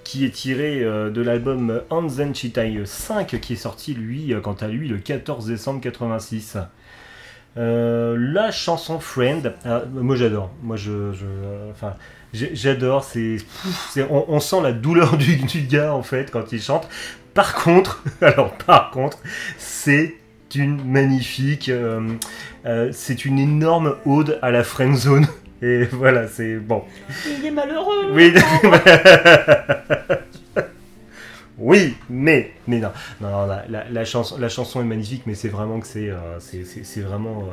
Qui est tiré euh, de l'album Anzen Chitai 5, qui est sorti, lui, euh, quant à lui, le 14 décembre 86. Euh, la chanson Friend, ah, moi j'adore. Moi je, je- enfin, j'adore. C'est- on, on sent la douleur du, du gars en fait quand il chante. Par contre, alors par contre, c'est une magnifique, euh, euh, c'est une énorme ode à la friend zone. Et voilà, c'est bon. Il est malheureux. Oui, mais, mais non, non, non, la, chanson, la chanson est magnifique, mais c'est vraiment que c'est, euh, c'est, vraiment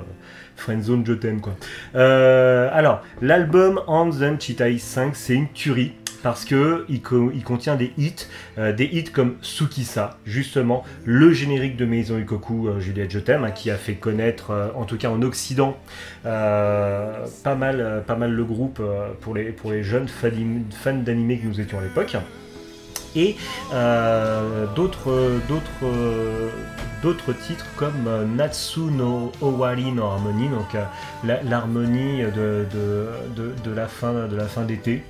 Friendzone, je t'aime quoi. Alors, l'album On the Chitai 5, c'est une tuerie. Parce que il, co- il contient des hits, euh, des hits comme Tsukisa, justement, le générique de Maison Ikoku, euh, Juliette Je hein, qui a fait connaître, euh, en tout cas en Occident, pas, mal, pas mal le groupe pour, les, pour les jeunes fans d'animé que nous étions à l'époque. Et d'autres titres comme Natsu no Owari no Harmony, donc l'harmonie de, de, de la fin de la fin d'été.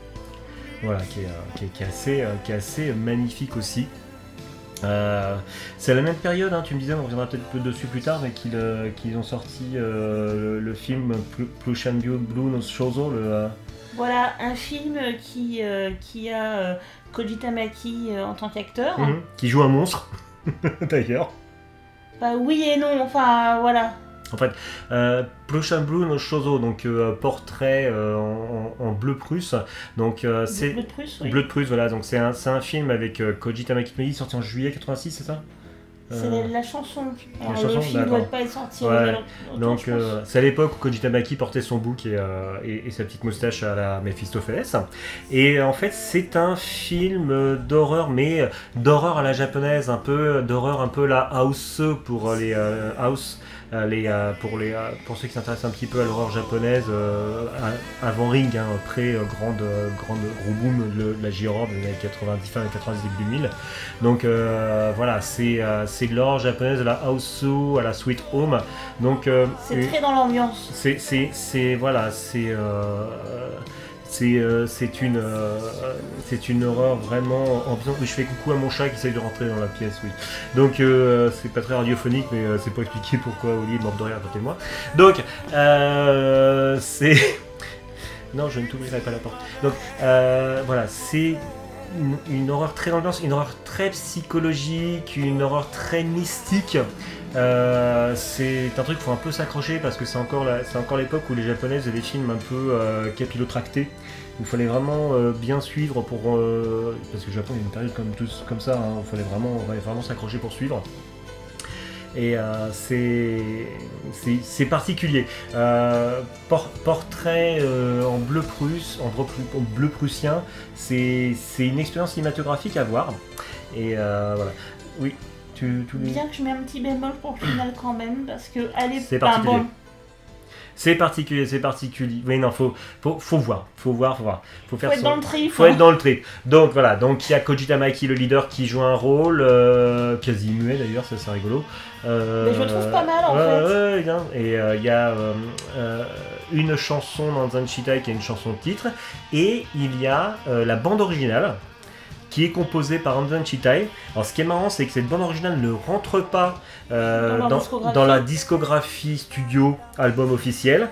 Voilà, qui est, euh, qui est- qui est assez, euh, qui est assez magnifique aussi. Euh, c'est la même période, hein, tu me disais, on reviendra peut-être peu dessus plus tard, mais qu'ils euh, qu'ils ont sorti euh, le, le film Plu- Plushandio Blue no Shozo, le, Voilà, un film qui, qui a Koji Tamaki en tant qu'acteur. mhm, qui joue un monstre, d'ailleurs. Bah oui et non, enfin voilà. En fait, euh, Blue no Shozo, donc euh, portrait euh, en, bleu prusse, donc euh, c'est... Bleu de Prusse, oui. Bleu de Prusse, voilà, donc c'est un, film avec Koji Tamaki Mei, sorti en juillet 86, c'est ça? C'est la, la chanson. Alors, le film d'accord. doit pas être sorti Ouais, Donc euh, c'est à l'époque où Koji Tamaki portait son bouc et, euh, et- et sa petite moustache à la Mephistopheles. Et en fait c'est un film d'horreur, mais d'horreur à la japonaise, un peu d'horreur un peu la house pour les euh, house. Euh, les, euh, pour, les, euh, pour ceux qui s'intéressent un petit peu à l'horreur japonaise, à- avant Ring, hein, après euh, grande, grande, gros boom de la J-horror des années 90, fin des 90, début 2000. Donc voilà, c'est c'est de l'horreur japonaise, de la house à la sweet home. Donc C'est très dans l'ambiance. c'est, c'est, c'est- voilà, c'est, euh, c'est, euh, c'est une, euh, une horreur vraiment ambiante. Je fais coucou à mon chat qui essaye de rentrer dans la pièce, oui. Donc euh, c'est pas très radiophonique, mais c'est pas expliqué pourquoi Oli est mort de rire à côté de moi. Donc c'est, non, je ne t'ouvrirai pas la porte. Donc voilà, c'est une, une horreur très ambiance, une horreur très psychologique, une horreur très mystique. Euh, c'est un truc qu'il faut un peu s'accrocher parce que c'est encore, l'époque où les japonais faisaient des films un peu euh, capillotractés. Il fallait vraiment euh, bien suivre pour. parce que le Japon, il y a une période comme, comme ça, hein, il fallait vraiment, s'accrocher pour suivre. Et c'est particulier. Por- portrait en bleu prusse, en bleu, en prussien, c'est c'est une expérience cinématographique à voir. Et voilà. Oui, tu, tu Bien que je mets un petit bémol pour le final quand même, parce que allez, C'est particulier. bon, C'est particulier, c'est particulier. Oui, non, faut, faut, faut voir, faut voir, faut voir. Faut faire faut être son- dans le trip. faut être dans le trip. Donc voilà, donc il y a Koji Tamaki, le leader, qui joue un rôle euh, quasi muet d'ailleurs, ça c'est rigolo. Euh, Mais je le trouve pas mal, en fait. ouais. Et euh, il y a euh, une chanson dans Zanshitai qui est une chanson de titre, et il y a la bande originale qui est composée par Anzan Chitai. Alors ce qui est marrant, c'est que cette bande originale ne rentre pas euh, Dans la discographie studio album officiel.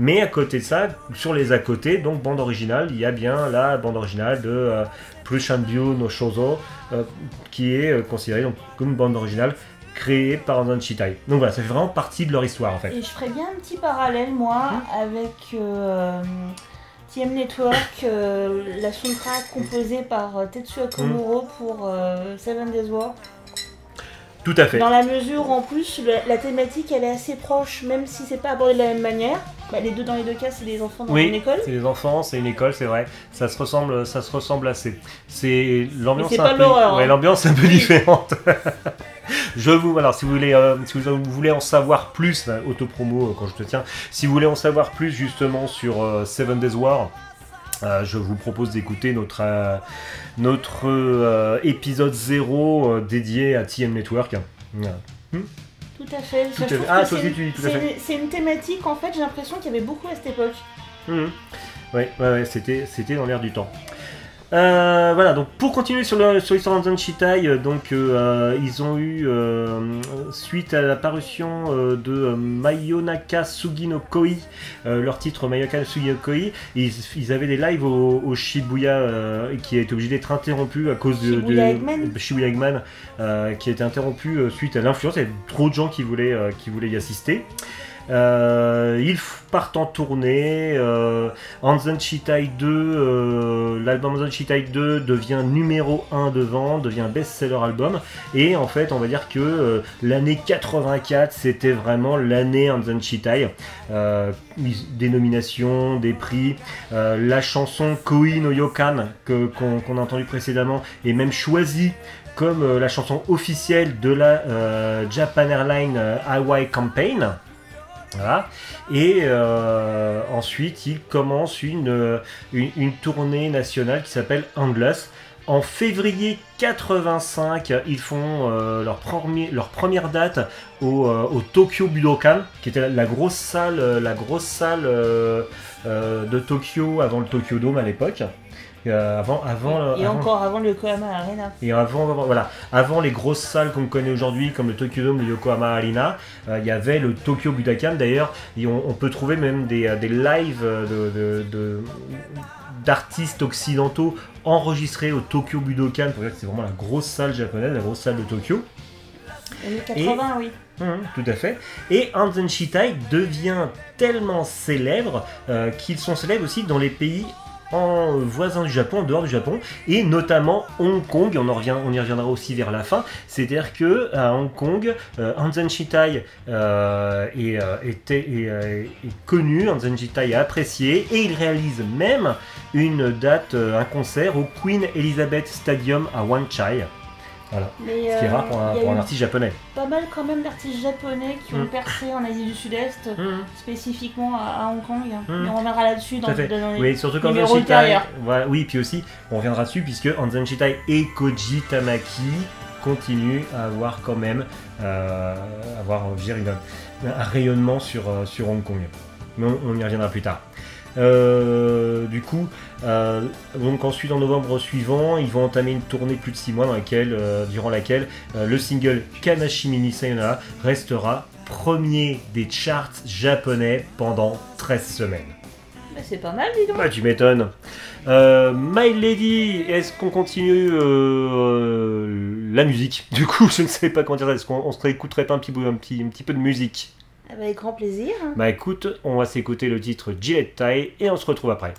Mais à côté de ça, sur les à côté, donc bande originale, il y a bien la bande originale de euh, Plushanbyu no Shozo, euh, qui est euh, considérée donc, comme bande originale créée par Anzan Chitai. Donc voilà, ça fait vraiment partie de leur histoire en fait. Et je ferais bien un petit parallèle, moi, avec euh, TM Network, euh, la soundtrack composée par euh, Tetsuya Hmm. Komuro pour euh, Seven Days War. Tout à fait. Dans la mesure, en plus, la, la thématique, elle est assez proche, même si c'est pas abordé de la même manière. Bah, les deux, dans les deux cas, c'est des enfants dans Oui, une école. c'est des enfants, c'est une école, c'est vrai. Ça se ressemble, ça se ressemble assez. C'est l'ambiance. C'est pas peu- l'horreur, Ouais, hein. l'ambiance est un peu différente. je vous, alors si vous voulez, euh, si vous voulez en savoir plus, autopromo euh, quand je te tiens, si vous voulez en savoir plus justement sur euh, Seven Days War. euh, je vous propose d'écouter notre, notre épisode 0 euh, dédié à TM Network. Voilà. Tout à fait. Tout à Je fait. Ah, c'est aussi, tu dis tout à c'est fait. une- C'est une thématique, en fait, j'ai l'impression qu'il y avait beaucoup à cette époque. Mhm. Ouais, ouais, ouais, c'était, c'était dans l'air du temps. Euh, voilà, donc pour continuer sur, sur l'histoire de Zanshitai, euh, donc euh, ils ont eu, euh, suite à la parution euh, de euh, Mayonaka Sugi no Koi, euh, leur titre Mayonaka Sugi no Koi, ils, ils avaient des lives au, au Shibuya euh, qui a été obligé d'être interrompu à cause de, Shibuya Eggman? de Shibuya Eggman, euh, qui a été interrompu euh, suite à l'influence. Il y avait trop de gens qui voulaient, euh, qui voulaient y assister. Euh, ils partent en tournée. Euh, Anzen Chitai 2, euh, l'album Anzen Chitai 2 devient numéro 1 de vente, devient best-seller album. Et en fait, on va dire que l'année 84, c'était vraiment l'année Anzen Chitai. Euh, des nominations, des prix. La chanson Koi no Yokan qu'on a entendu précédemment est même choisie comme la chanson officielle de la Japan Airlines Hawaii Campaign. Voilà. Et euh, ensuite, ils commencent une, euh, une, tournée nationale qui s'appelle Endless. En février 85, ils font euh, leur, première date au, Tokyo Budokan, qui était la, grosse salle, de Tokyo avant le Tokyo Dome à l'époque. Euh, avant, avant, Et avant- encore avant le Yokohama Arena. et avant, avant- voilà, avant les grosses salles qu'on connaît aujourd'hui, comme le Tokyo Dome, le Yokohama Arena, euh, il y avait le Tokyo Budokan. D'ailleurs, et on, on peut trouver même des, euh, des lives de- de- de- d'artistes occidentaux enregistrés au Tokyo Budokan. Pour dire que c'est vraiment la grosse salle japonaise, la grosse salle de Tokyo. Années 80, oui. Mhm, tout à fait. Et Hanzen Shitai devient tellement célèbre euh, qu'ils sont célèbres aussi dans les pays en voisins du Japon, en dehors du Japon, et notamment Hong Kong. On, y reviendra aussi vers la fin. C'est-à-dire que à Hong Kong, euh, Hanzen Shitai euh, est, euh, euh, est connu, Hanzen Shitai est apprécié, et il réalise même une date, un concert au Queen Elizabeth Stadium à Wan Chai. Voilà. Mais, Ce qui est euh, rare pour un, a pour un artiste japonais. pas mal quand même d'artistes japonais qui ont Mm. percé en Asie du Sud-Est, Mhm. spécifiquement à, à Hong Kong. Mm. Mais on reviendra là-dessus dans, les Oui, surtout quand numéros Shitai. Voilà, oui, puis aussi, on reviendra dessus, puisque Hanzen Shitai et Koji Tamaki continuent à avoir quand même euh, avoir, dire, une- un rayonnement sur, euh, sur Hong Kong. Mais on, on y reviendra plus tard. Euh, du coup, euh, donc ensuite en novembre suivant, ils vont entamer une tournée plus de 6 mois dans laquelle, euh, durant laquelle le single Kanashimini Sayonara restera premier des charts japonais pendant 13 semaines. Mais c'est pas mal, dis donc. Bah, tu m'étonnes. My Lady, est-ce qu'on continue la musique? Du coup, je ne sais pas comment dire ça. Est-ce qu'on on se réécouterait pas un petit, peu- un, petit, un petit peu de musique? Avec grand plaisir. Bah écoute, on va s'écouter le titre Gillette Tie et on se retrouve après.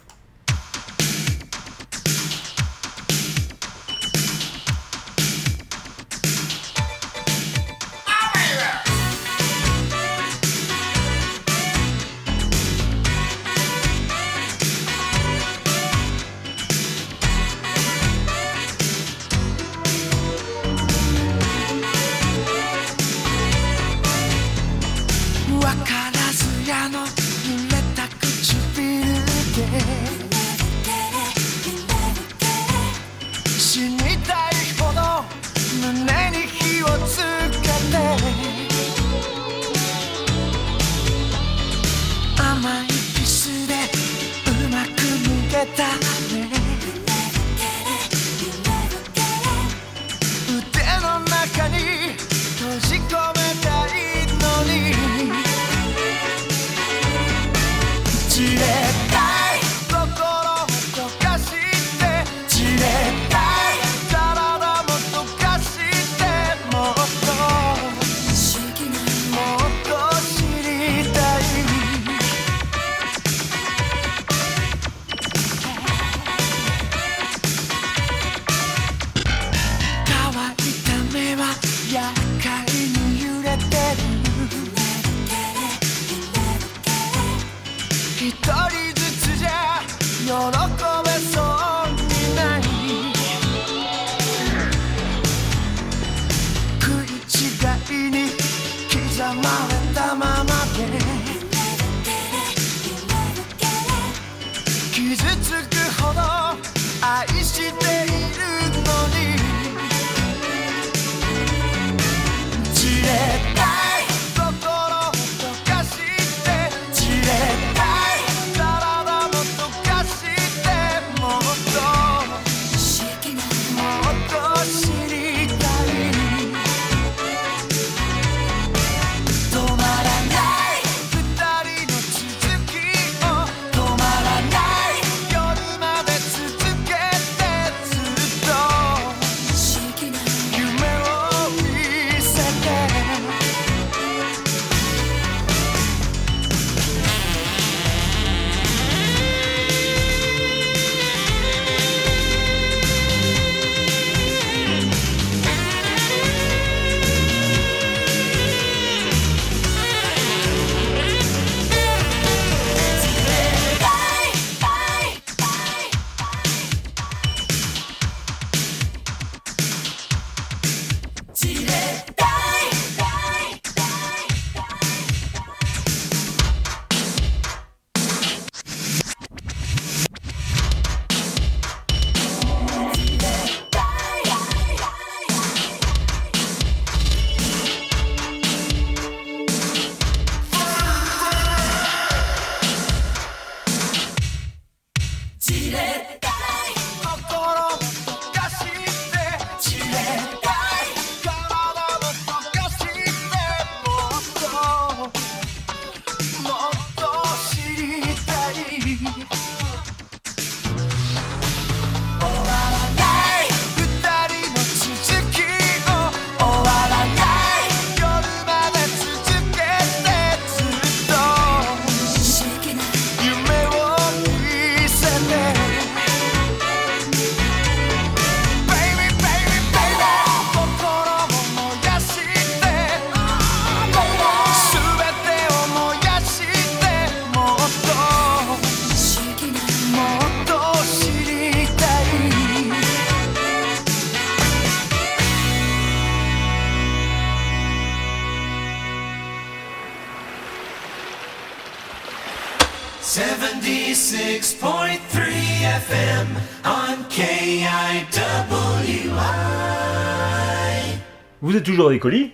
Êtes toujours avec Oli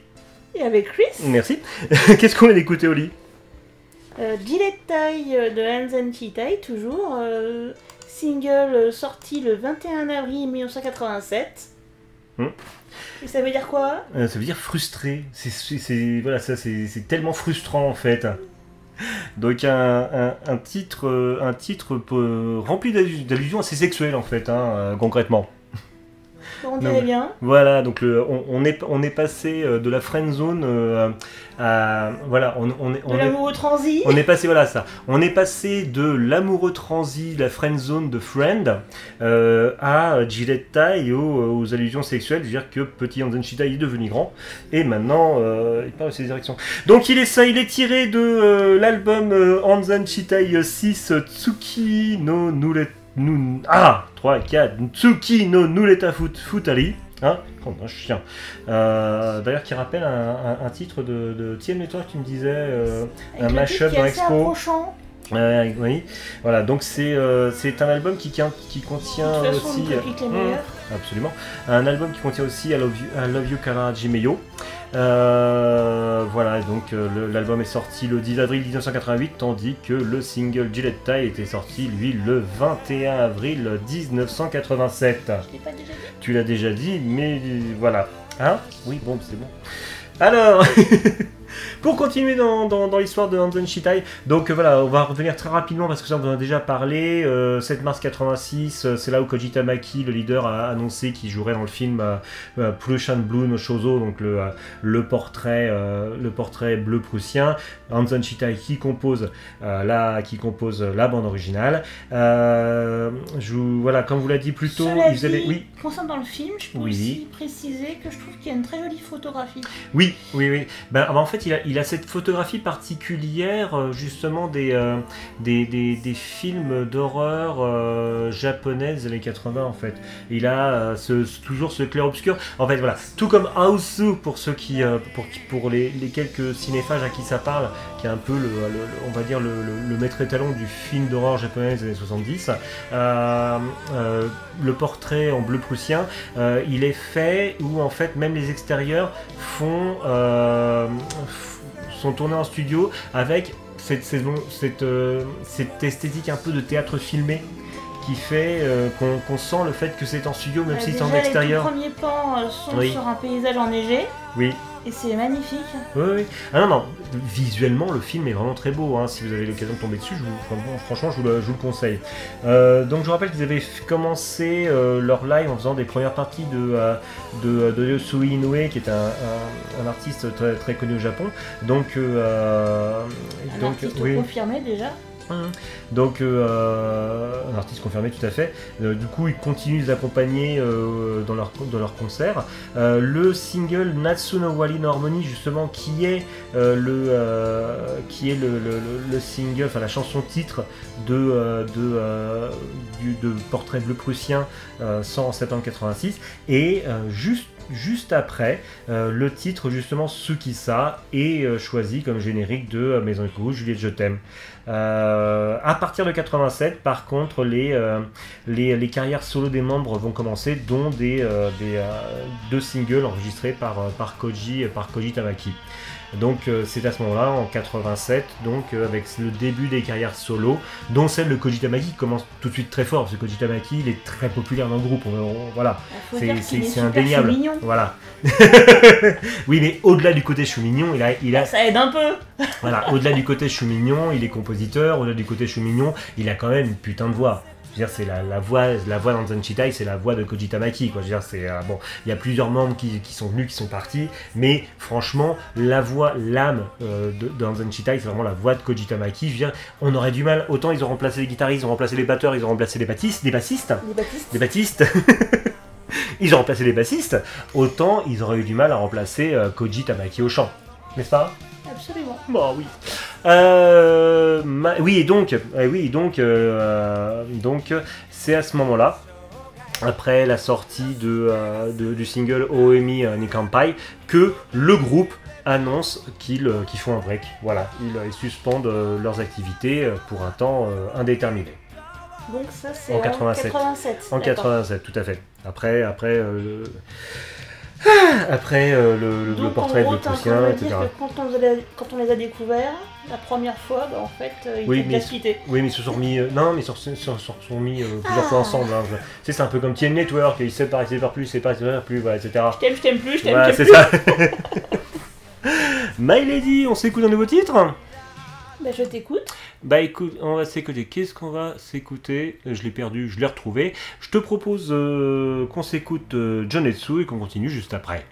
Et avec Chris, Merci. Qu'est-ce qu'on vient d'écouter, Oli euh, Taille euh, de Hansen Chitai, toujours. euh, single euh, sorti le 21 avril 1987. Hmm. Et ça veut dire quoi? Euh, Ça veut dire frustré. C'est, voilà, ça, c'est, c'est tellement frustrant en fait. Donc un, un- un titre, un titre rempli d'allu- d'allusions assez sexuelles en fait, hein, concrètement. On Non, dirait mais- bien. Voilà, donc le- on, on est, on est passé euh, de la friend zone euh, à voilà, on, on est, on De est- l'amour au transi. on est passé voilà ça. On est passé de l'amoureux transi, la friend zone de Friend, euh, à Gilletta et aux, aux allusions sexuelles. Je veux dire que petit il est devenu grand et maintenant euh, il part de ses directions. Donc il est ça, il est tiré de l'album Hansen Shitai 6 Tsuki no Nure nu- ah 3 4 Tsuki no Nureta Fut- Futari. Hein Comme un chien. Euh, D'ailleurs, qui rappelle un, un- un titre de, de TM Network, tu me disais. euh, un mashup qui dans Expo. Oui, voilà, donc c'est euh, un album qui, qui contient De toute façon, aussi. euh, mmh, absolument. Un album qui contient aussi I Love You, I Love you Jimeyo. Euh, voilà, donc l'album est sorti le 10 avril 1988, tandis que le single Gilletta était sorti, lui, le 21 avril 1987. Je l'ai pas déjà dit. Tu l'as déjà dit, mais voilà. Hein? Oui, bon, c'est bon. Alors, pour continuer dans, dans- dans l'histoire de Hansen Shitai, donc euh, voilà, on va revenir très rapidement parce que ça on en a déjà parlé. Euh, 7 mars 86, euh, c'est là où Koji Tamaki, le leader, a annoncé qu'il jouerait dans le film euh, euh, Prussian Blue no Shozo, donc le, euh, le portrait, euh, le portrait bleu prussien. Hansen Shitai qui compose euh, la, qui compose la bande originale. Euh, je voilà, comme vous l'a dit plus tôt, Cela dit, oui. concernant le film, je peux Oui. aussi préciser que je trouve qu'il y a une très jolie photographie. Oui, oui, oui. Ben, en fait, il a, cette photographie particulière, euh, justement, des, euh, des, films d'horreur euh, japonais des années 80, en fait. Il a euh, toujours ce clair-obscur. En fait, voilà. Tout comme House pour ceux qui, pour, les quelques cinéphages à qui ça parle, qui est un peu, le, on va dire, le, le- le maître étalon du film d'horreur japonais des années 70. Euh, euh, le portrait en bleu prussien, euh, il est fait où, en fait, même les extérieurs font, sont tournés en studio avec cette, saison, cette, euh, cette esthétique un peu de théâtre filmé qui fait euh, qu'on sent le fait que c'est en studio même Euh, si c'est en Les extérieur. tout premiers plans sont Oui. sur un paysage enneigé Oui, et c'est magnifique. oui, oui. Ah non, non, visuellement le film est vraiment très beau. hein. Si vous avez l'occasion de tomber dessus, je vous- franchement, je vous le, je vous le conseille. Euh, donc je vous rappelle qu'ils avaient commencé euh, leur live en faisant des premières parties de, euh, de, de Yosui Inoue, qui est un, un- un artiste très, très connu au Japon. Donc, euh, Un donc artiste oui. confirmé déjà. Donc, euh, un artiste confirmé, tout à fait. Euh, du coup, ils continuent de les accompagner euh, dans leurs dans. Euh, le single Natsu no Wari no Harmony, justement, qui est euh, le euh, qui est le, le- le- le single, enfin la chanson titre de euh, de, euh, de Portrait bleu prussien, euh, sort en septembre 86, et euh, juste Juste après, euh, le titre justement Tsukisa est euh, choisi comme générique de euh, Maison Rouge, Juliette Je t'aime. À partir de 87, par contre, les, carrières solo des membres vont commencer, dont des, deux singles enregistrés par, par, Koji, par Koji Tamaki. Donc euh, c'est à ce moment-là, en 87, donc euh, avec le début des carrières solo, dont celle de Koji Tamaki qui commence tout de suite très fort, parce que Koji Tamaki, il est très populaire dans le groupe. on- on- voilà, c'est indéniable. mignon. Voilà. oui, mais au-delà du côté chou mignon, il a, il a, Ça aide un peu. voilà, au-delà du côté chou mignon, il est compositeur, au-delà du côté chou mignon, il a quand même une putain de voix. Je veux dire, c'est la, la voix, la voix d'Anzan Chitai, c'est la voix de Koji Tamaki, quoi. Je veux dire, c'est euh, bon, il y a plusieurs membres qui, qui sont venus, qui sont partis, mais franchement, la voix, l'âme euh, Hansen Chitai, c'est vraiment la voix de Koji Tamaki. Je veux dire, on aurait du mal. Autant ils ont remplacé les guitaristes, ils ont remplacé les batteurs, ils ont remplacé les bassistes, les bassistes, Les Baptistes. ils ont remplacé les bassistes. Autant ils auraient eu du mal à remplacer euh, Koji Tamaki au chant, n'est-ce pas? Absolument. Bon, oui. Euh, ma- oui, et donc, euh, oui, donc, euh, donc, c'est à ce moment-là après la sortie de, euh, de- du single Oemi euh, Nikampai, que le groupe annonce qu'ils qu'ils font un break. Voilà, ils, ils suspendent leurs activités pour un temps indéterminé. Donc ça c'est En 87. 87. En d'accord. 87, tout à fait. Après, euh, après euh, le, le- le Donc, portrait en de gros, t'es en train Prussien, de me etc. quand on, les a, quand on les a découverts, la première fois, bah, en fait, euh, ils Oui, étaient mais- splittés. Oui, mais ils se sont remis. euh, non, mais ils se sont, se sont- se sont mis plusieurs Ah. fois ensemble. hein. Je- Tu sais, c'est un peu comme TN Network, ils se séparent, ils se séparent plus, ils se séparent, ils se séparent plus, voilà, etc. Je t'aime, je t'aime plus, je t'aime, Voilà, je t'aime c'est plus. ça. My Lady, on s'écoute un nouveau titre? Bah, je t'écoute. Bah écoute, on va s'écouter. Qu'est-ce qu'on va s'écouter Je l'ai perdu, je l'ai retrouvé. Je te propose euh, qu'on s'écoute euh, John et qu'on continue juste après.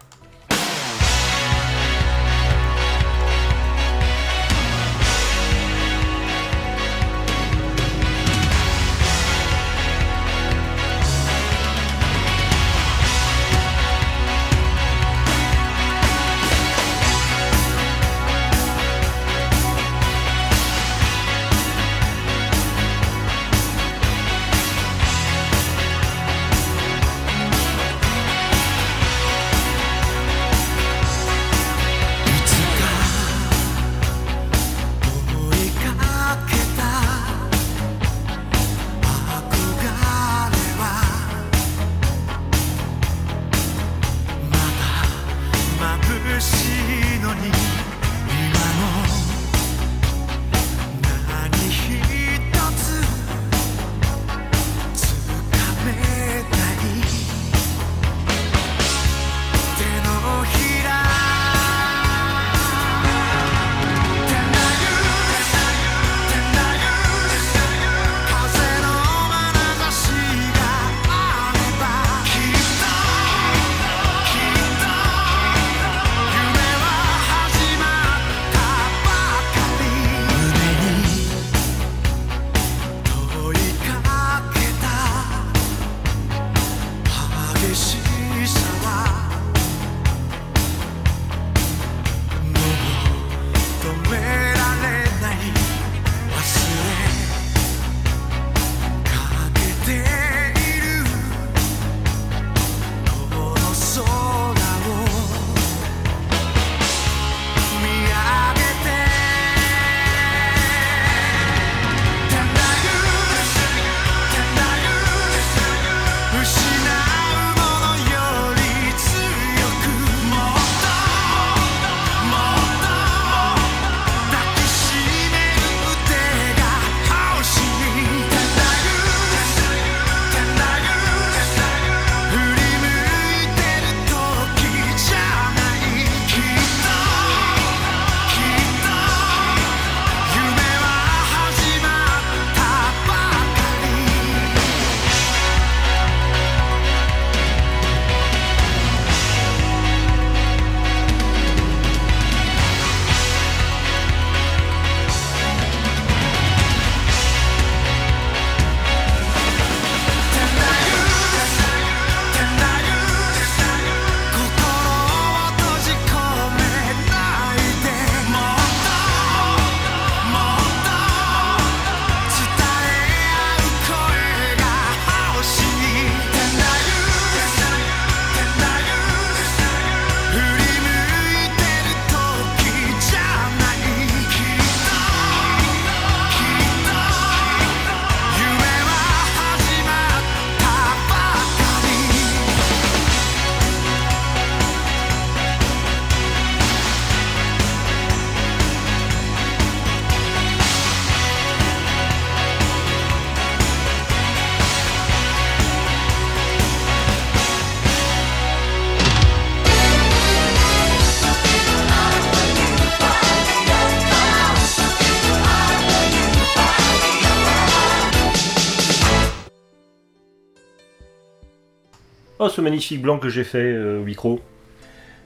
Ce magnifique blanc que j'ai fait euh, au micro.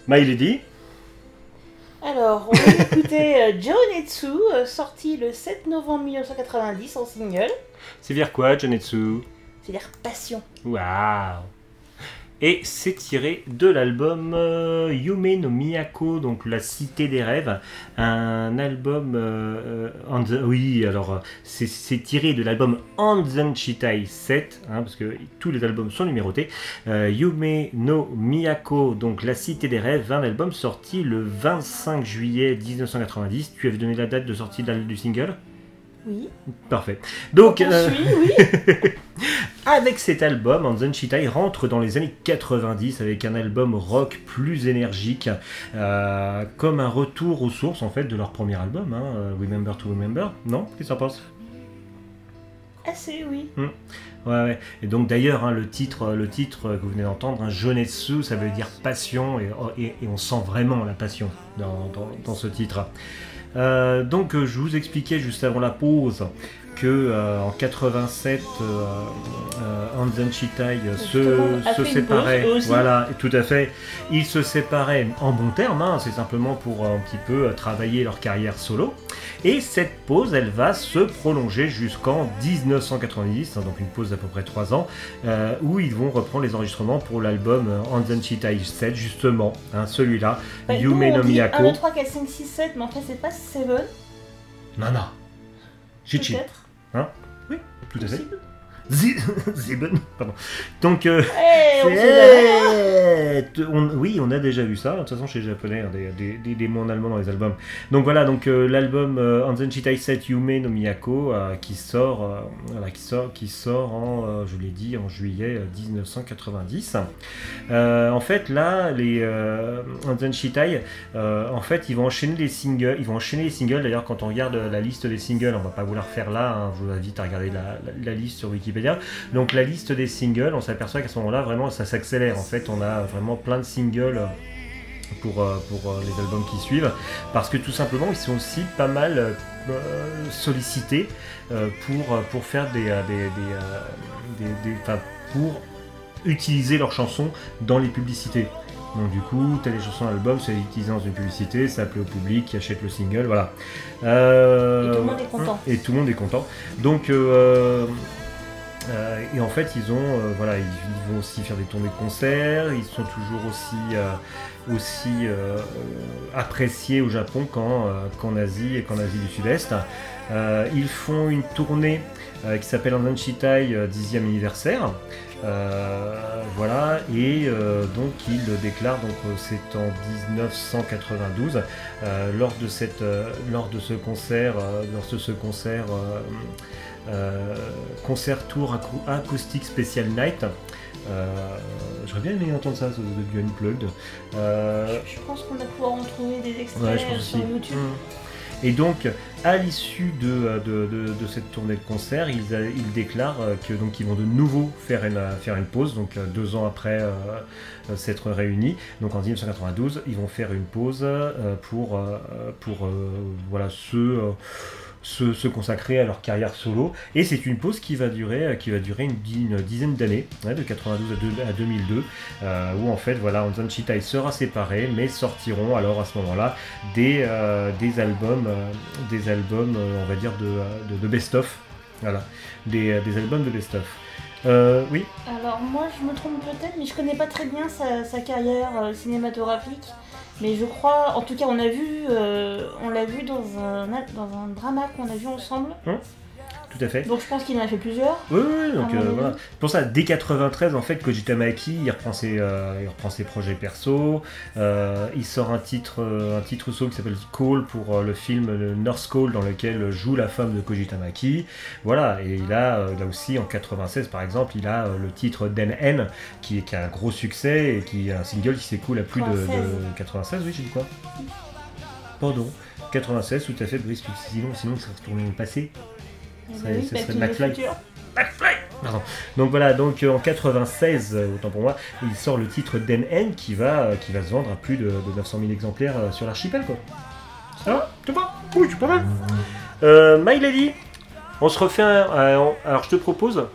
My Lady. Alors, on va écouter euh, Joe Netsu, euh, sorti le 7 novembre 1990 en single. C'est vers quoi, Janetsu C'est-à-dire passion. Waouh Et c'est tiré de l'album euh, Yume no Miyako, donc La Cité des Rêves, un album. euh, euh, oui, alors c'est- tiré de l'album Anzen Chitai 7, hein, parce que tous les albums sont numérotés. Yume no Miyako, donc La Cité des Rêves, un album sorti le 25 juillet 1990. Tu avais donné la date de sortie du single? Oui. Parfait. Donc, On euh, suit, oui. avec cet album, Anzen Chitai rentre dans les années 90 avec un album rock plus énergique, euh, comme un retour aux sources en fait de leur premier album, hein, euh, Remember to Remember. Non? Qu'est-ce que t'en penses? Assez, oui. Ouais, ouais. Et donc d'ailleurs, hein, le titre, le titre que vous venez d'entendre, hein, Jonetsu, ça veut dire passion, et, et- et on sent vraiment la passion dans, dans- dans ce titre. Euh, donc je vous expliquais juste avant la pause que euh, en 87, euh, euh, Anzen Chitai se, se séparait. Voilà, tout à fait. Ils se séparaient en bon terme, hein, c'est simplement pour un petit peu travailler leur carrière solo. Et cette pause, elle va se prolonger jusqu'en 1990, hein, donc une pause d'à peu près 3 ans, euh, où ils vont reprendre les enregistrements pour l'album Anzen Chitai 7, justement, hein, celui-là, Ouais, Yume no Miyako. 1, 2, 3, 4, 5, 6, 7, mais en fait, c'est pas 7, Non, non. Chichi, peut-être. tout à fait. Ziben, pardon. Donc, euh, Eh, on on- oui, on a déjà vu ça. De toute façon, chez les japonais, hein, des, des, des, des mots en allemand dans les albums. Donc voilà, donc euh, l'album euh, Anzen Chitai Set Yume no Miyako euh, qui sort, euh, voilà, qui sort, qui sort en, je l'ai dit, en juillet euh, 1990. Euh, en fait, là, les Anzen Chitai, euh, en fait, ils vont enchaîner les singles. Ils vont enchaîner les singles. D'ailleurs, quand on regarde la liste des singles, on va pas vous la refaire là. hein, je vous invite à regarder la, la- la liste sur Wikipédia. Donc la liste des singles, on s'aperçoit qu'à ce moment-là, vraiment, ça s'accélère. En fait, on a vraiment plein de singles pour, euh, pour euh, les albums qui suivent, parce que tout simplement, ils sont aussi pas mal euh, euh, sollicités euh, pour, euh, pour faire des... euh, des, des, euh, des- pour utiliser leurs chansons dans les publicités. Donc du coup, t'as les chansons d'album, c'est utilisé dans une publicité, ça plaît au public qui achète le single, voilà. Euh, Et tout le monde est content. Et tout le monde est content. Donc euh, euh, et en fait, ils ont, euh, voilà, ils, vont aussi faire des tournées de concerts. Ils sont toujours aussi, euh, appréciés au Japon qu'en Asie et qu'en Asie du Sud-Est. Ils font une tournée qui s'appelle Andan Shitai euh, 10e anniversaire. Euh, voilà, et euh, donc il déclare, donc euh, c'est en 1992, euh, lors de cette, lors de ce concert, lors de ce concert, concert tour acou- acoustique Special Night. Euh, J'aurais bien aimé entendre ça, du unplugged. Euh, Je pense qu'on va pouvoir en trouver des extraits Ouais, je sur aussi. YouTube. Et donc, à l'issue de, de, cette tournée de concert, ils, ils déclarent euh, que donc ils vont de nouveau faire une, pause. Donc, euh, deux ans après euh, euh, s'être réunis, donc en 1992, ils vont faire une pause euh, pour, euh, pour euh, voilà, euh, se, consacrer à leur carrière solo. Et c'est une pause qui va durer, euh, qui va durer une, di- une dizaine d'années, ouais, de 92 à, deux- à 2002, euh, où en fait, voilà, Anzan Chitai sera séparé, mais sortiront alors à ce moment-là des, euh, des albums, des albums, on va dire, de, de, best-of. Voilà, des, des albums de best-of. Oui, Alors moi je me trompe peut-être, mais je connais pas très bien sa, carrière cinématographique. Mais je crois, en tout cas on a vu, euh, on l'a vu dans un, dans un drama qu'on a vu ensemble. Tout à fait. Donc je pense qu'il en a fait plusieurs. Oui, oui, donc euh, voilà. Pour ça, dès 93, en fait, Kojita Maki, il reprend ses, euh, il reprend ses projets perso. euh, il sort un titre, un titre solo qui s'appelle Call pour le film le North Call, dans lequel joue la femme de Kojita Maki. Voilà, et il a, là aussi, en 96, par exemple, il a le titre Den N, qui est, qui a un gros succès et qui est un single qui s'écoule à plus de, de 96. 96, oui, j'ai dit quoi? Pardon. 96, tout à fait, Brice, sinon, sinon ça se retourné au passé. Eh Ça- ben oui, ça Back serait McFly. Future. Pardon. Donc voilà, donc euh, en 96, euh, autant pour moi, il sort le titre Den N qui va, euh, qui va se vendre à plus de, de 900 000 exemplaires sur l'archipel quoi. Ça va? Tu pas Oui, c'est pas mal. Euh, My Lady, on se refait un. alors je te propose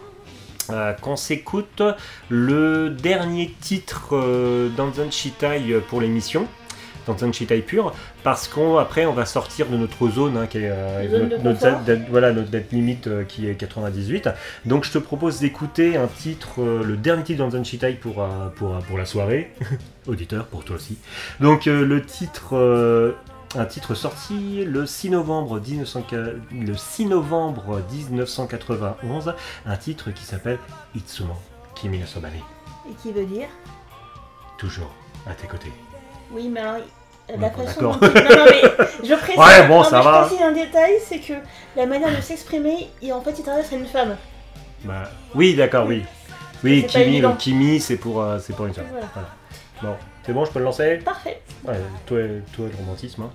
euh, qu'on s'écoute le dernier titre euh, d'Anzan Shitai pour l'émission. Dans Zanshitai pur, parce qu'après on va sortir de notre zone, hein, qui est euh, notre, notre date- voilà, notre date limite euh, qui est 98. Donc je te propose d'écouter un titre, euh, le dernier titre dans pour, euh, pour, euh, pour la soirée. Auditeur, pour toi aussi. Donc euh, le titre... euh, un titre sorti le 6 novembre, 1900 le 6 novembre 1991, un titre qui s'appelle Itsumo Kimi no Sobane, Et qui veut dire? Toujours à tes côtés. Oui, mais alors. Ouais, La bon, façon dont Non, non, mais je précise, Ouais, bon, non, ça mais va. je précise un détail, c'est que la manière de s'exprimer, en fait, il s'adresse à une femme. Bah, oui, d'accord, oui. Oui, Kimi, le Kimi, c'est pour, euh, c'est pour une femme. Voilà. Voilà. Bon, c'est bon, je peux le lancer? Parfait. Ouais, toi, toi, le romantisme. Hein.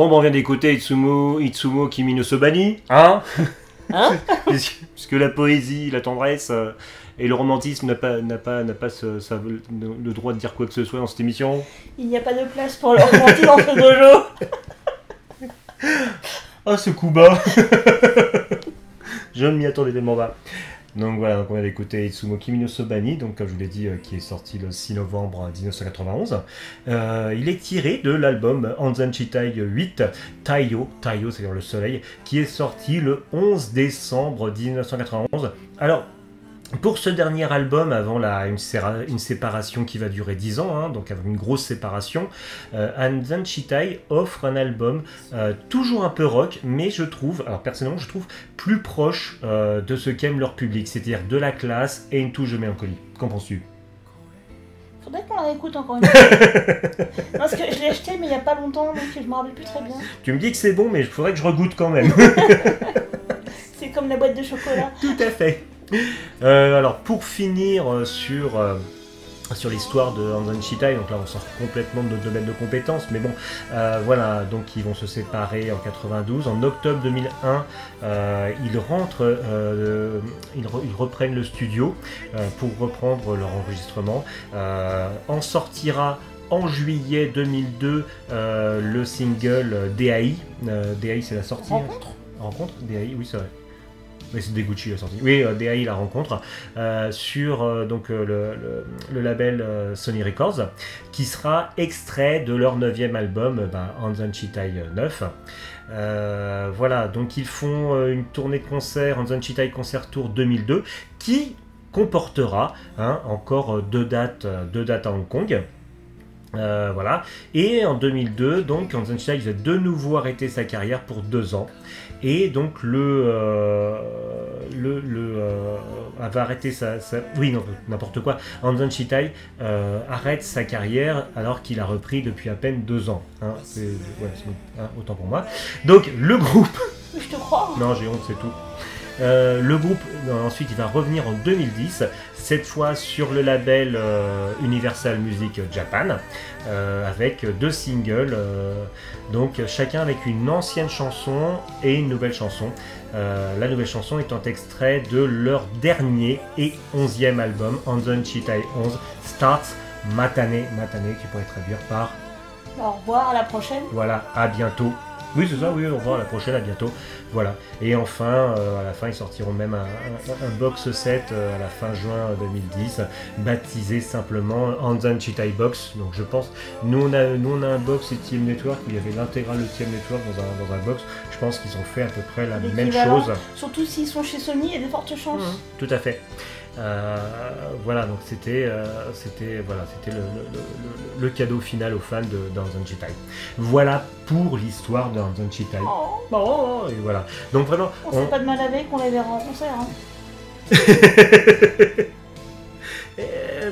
Bon, bon, on vient d'écouter Itsumo, Itsumo Kimi no Sobani, hein Hein Puisque puisque la poésie, la tendresse euh, et le romantisme n'a pas, n'a pas, n'a pas ce- ça- le, le droit de dire quoi que ce soit dans cette émission. Il n'y a pas de place pour le romantisme dans ce dojo. Ah, ce coup bas Je ne m'y attendais tellement pas. Donc voilà, donc on vient d'écouter Itsumo Kimi no Sobani, donc comme je vous l'ai dit, euh, qui est sorti le 6 novembre 1991. Euh, il est tiré de l'album Anzan Chitai 8, Taiyo, Taiyo c'est-à-dire le soleil, qui est sorti le 11 décembre 1991. Alors, pour ce dernier album, avant la, une, séparation qui va durer 10 ans, hein, donc avec une grosse séparation, euh, Anzan Chitai offre un album euh, toujours un peu rock, mais je trouve, alors personnellement, je trouve plus proche euh, de ce qu'aime leur public, c'est-à-dire de la classe et une touche de mélancolie. Qu'en penses-tu? Faudrait qu'on la réécoute encore une fois. Parce que je l'ai acheté mais il n'y a pas longtemps donc je me rappelle plus très bien. Tu me dis que c'est bon, mais il faudrait que je regoute quand même. C'est comme la boîte de chocolat. Tout à fait. Euh, alors, pour finir euh, sur, euh, sur l'histoire de Hanzan Shitai, donc là on sort complètement de notre domaine de compétences, mais bon, euh, voilà, donc ils vont se séparer en 92. En octobre 2001, euh, ils rentrent, euh, ils, re- ils reprennent le studio pour reprendre leur enregistrement. En sortira en juillet 2002 euh, le single DAI. DAI, c'est la sortie. Rencontre? Rencontre? DAI, oui, c'est vrai. Mais c'est la sortie. Oui, euh, DAI la rencontre euh, sur euh, donc le, label Sony Records, qui sera extrait de leur neuvième album, bah, Hanzan Chitai 9. Euh, voilà, donc ils font une tournée de concert, Hanzan Chitai Concert Tour 2002, qui comportera hein, encore deux dates, deux dates à Hong Kong. Voilà. Et en 2002, donc, Hansen Chitai va de nouveau arrêter sa carrière pour deux ans. Et donc, le. euh, le, le euh, va arrêter sa. sa- oui, non, n'importe quoi. Hansen Chitai euh, arrête sa carrière alors qu'il a repris depuis à peine deux ans. Hein, ouais, hein, autant pour moi. Donc, le groupe. Je te crois. Non, j'ai honte, c'est tout. Euh, le groupe, euh, ensuite, il va revenir en 2010, cette fois sur le label euh, Universal Music Japan, euh, avec deux singles, donc chacun avec une ancienne chanson et une nouvelle chanson. La nouvelle chanson étant extrait de leur dernier et onzième album, Anzon Chitai 11, Starts Matane, Matane, qui pourrait traduire par Au revoir, à la prochaine. voilà, à bientôt. Oui, c'est ça, oui, au revoir, à la prochaine, à bientôt. Voilà. Et enfin, euh, à la fin, ils sortiront même un, un- un box set euh, à la fin juin 2010, baptisé simplement Hanzan Chitai Box. Donc je pense, nous on a, nous, on a un box et TM Network où il y avait l'intégrale de TM Network dans un, dans un box. Je pense qu'ils ont fait à peu près la même chose. Surtout s'ils sont chez Sony, il y a de fortes chances. Mhm, Tout à fait. Euh, voilà, donc c'était euh, c'était voilà, c'était le, le- le- le cadeau final aux fans de Danzan Chitai. Voilà pour l'histoire de Danzan Chitai. Oh, Oh, et voilà. Donc vraiment, on on- fait pas de mal avec, on les verra en concert. hein.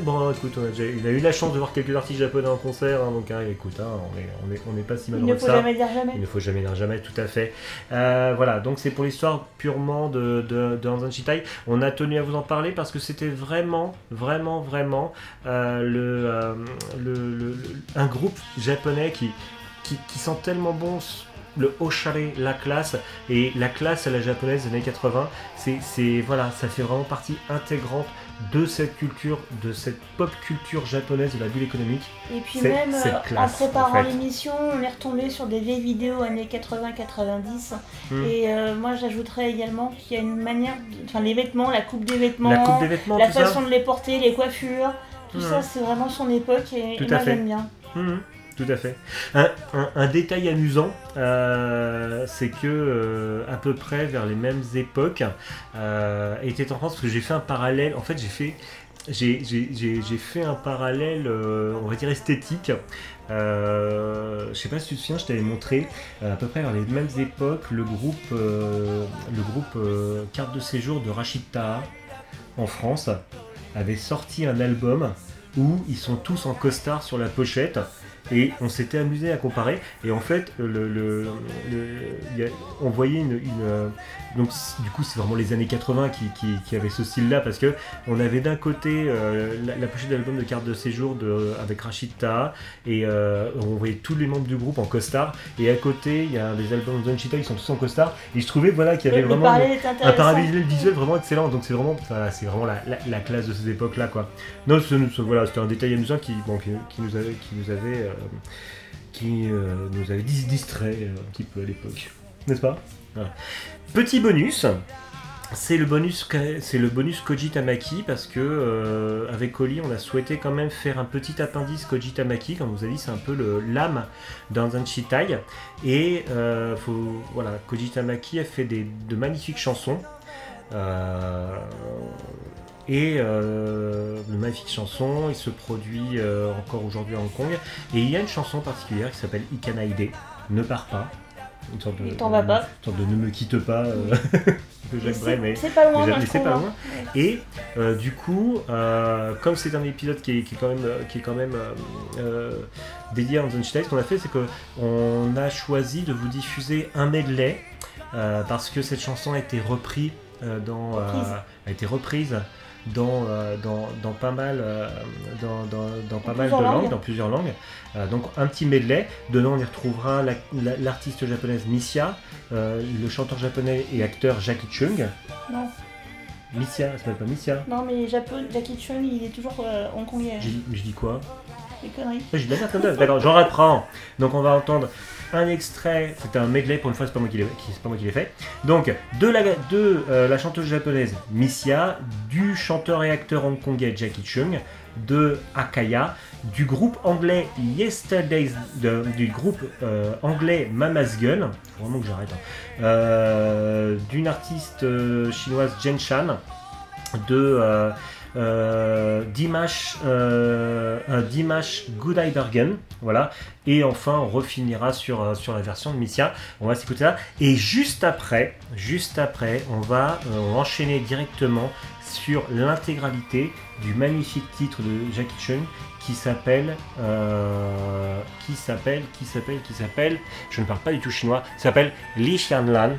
Bon, écoute, on a, déjà- il a eu la chance de voir quelques artistes japonais en concert, hein, donc hein, écoute, hein, on est on est on n'est pas si Il malheureux ne faut ça. jamais dire jamais. Il ne faut jamais dire jamais, tout à fait. Euh, voilà, donc c'est pour l'histoire purement de, de, de Hanzan Shitai. On a tenu à vous en parler parce que c'était vraiment, vraiment, vraiment euh, le, euh, le- un groupe japonais qui, qui, qui sent tellement bon le Oshare, la classe, et la classe à la japonaise des années 80, c'est, c'est, voilà, ça fait vraiment partie intégrante de cette culture, de cette pop culture japonaise de la bulle économique. Et puis même euh, classe, en préparant en fait. l'émission, on est retombé sur des vieilles vidéos années 80-90. Hmm. Et euh, moi j'ajouterais également qu'il y a une manière, enfin les vêtements, la coupe des vêtements, La coupe des vêtements, la tout ça. façon de les porter, les coiffures, tout Hmm. ça c'est vraiment son époque et, Tout et moi j'aime bien. Mhm, tout à fait. Un, détail amusant, euh, c'est que euh, à peu près vers les mêmes époques, euh, était en France que j'ai fait un parallèle. En fait, j'ai fait un parallèle, on va dire esthétique. Je sais pas si tu te souviens, je t'avais montré à peu près vers les mêmes époques le groupe, le groupe Carte de séjour de Rachid en France avait sorti un album où ils sont tous en costard sur la pochette et on s'était amusé à comparer. Et en fait, le, on voyait une, donc du coup, c'est vraiment les années 80 qui, qui, qui avaient ce style-là parce que on avait d'un côté euh, la, la pochette d'album de carte de séjour de, avec Rachid Taha et euh, on voyait tous les membres du groupe en costard. Et à côté, il y a des albums de Don Chita, ils sont tous en costard. Et je trouvais voilà qu'il y avait Le, vraiment un parallèle visuel vraiment excellent. Donc c'est vraiment, c'est vraiment la, la- la classe de ces époques-là, quoi. Non, ce- ce- voilà, c'était un détail amusant qui, bon, qui, qui nous avait, qui nous avait, euh, qui nous avait dis- distrait un petit peu à l'époque, n'est-ce pas? Voilà. Petit bonus. C'est le bonus, c'est le bonus Koji Tamaki parce que euh, avec Oli, on a souhaité quand même faire un petit appendice Koji Tamaki. Comme vous avez dit, c'est un peu le l'âme d'un Zanshitai. Et euh, voilà, Koji Tamaki a fait de magnifiques chansons. Euh, et de magnifiques chansons. Il se produit encore aujourd'hui à Hong Kong. Et il y a une chanson particulière qui s'appelle Ikanaide, Ne pars pas. Une sorte de, Il t'en va pas. une sorte de Ne me quitte pas euh, de Mais Jacques Brel. mais- C'est pas loin, mais c'est pas hein. loin. et euh, du coup, euh, comme c'est un épisode qui est, qui est quand même, qui est quand même dédié à Einstein, ce qu'on a fait, c'est qu'on a choisi de vous diffuser un medley parce que cette chanson a été reprise dans, a été reprise dans, euh, dans, dans pas mal, euh, dans, pas mal de langues, langues. dans plusieurs langues. Euh, donc un petit medley. Dedans, on y retrouvera la- la- l'artiste japonaise Missia, le chanteur japonais et acteur Jackie Chung. Non, Missia, ça s'appelle pas Missia non, mais Japon, Jackie Chun, il est toujours euh, hongkongais. Je dis quoi? Des conneries. J'ai de la merde comme ça. D'accord, j'en reprends. Donc on va entendre un extrait. C'était un medley pour une fois, c'est pas moi qui l'ai c'est fait. Donc de la de euh, la chanteuse japonaise Missia, du chanteur et acteur hongkongais Jackie Chung, de Akaya, du groupe anglais Yesterdays, du groupe euh, anglais Mama's Gun, faut vraiment que j'arrête, hein. Euh, d'une artiste chinoise Jen Chan, de euh, euh, Dimash, euh, un Dimash voilà, et enfin on refinira sur, euh, la version de Missia, on va s'écouter ça, et juste après, juste après, on va euh, enchaîner directement sur l'intégralité du magnifique titre de Jackie Chun qui s'appelle, euh, qui s'appelle, qui s'appelle, qui s'appelle, je ne parle pas du tout chinois, s'appelle Li Xianlan,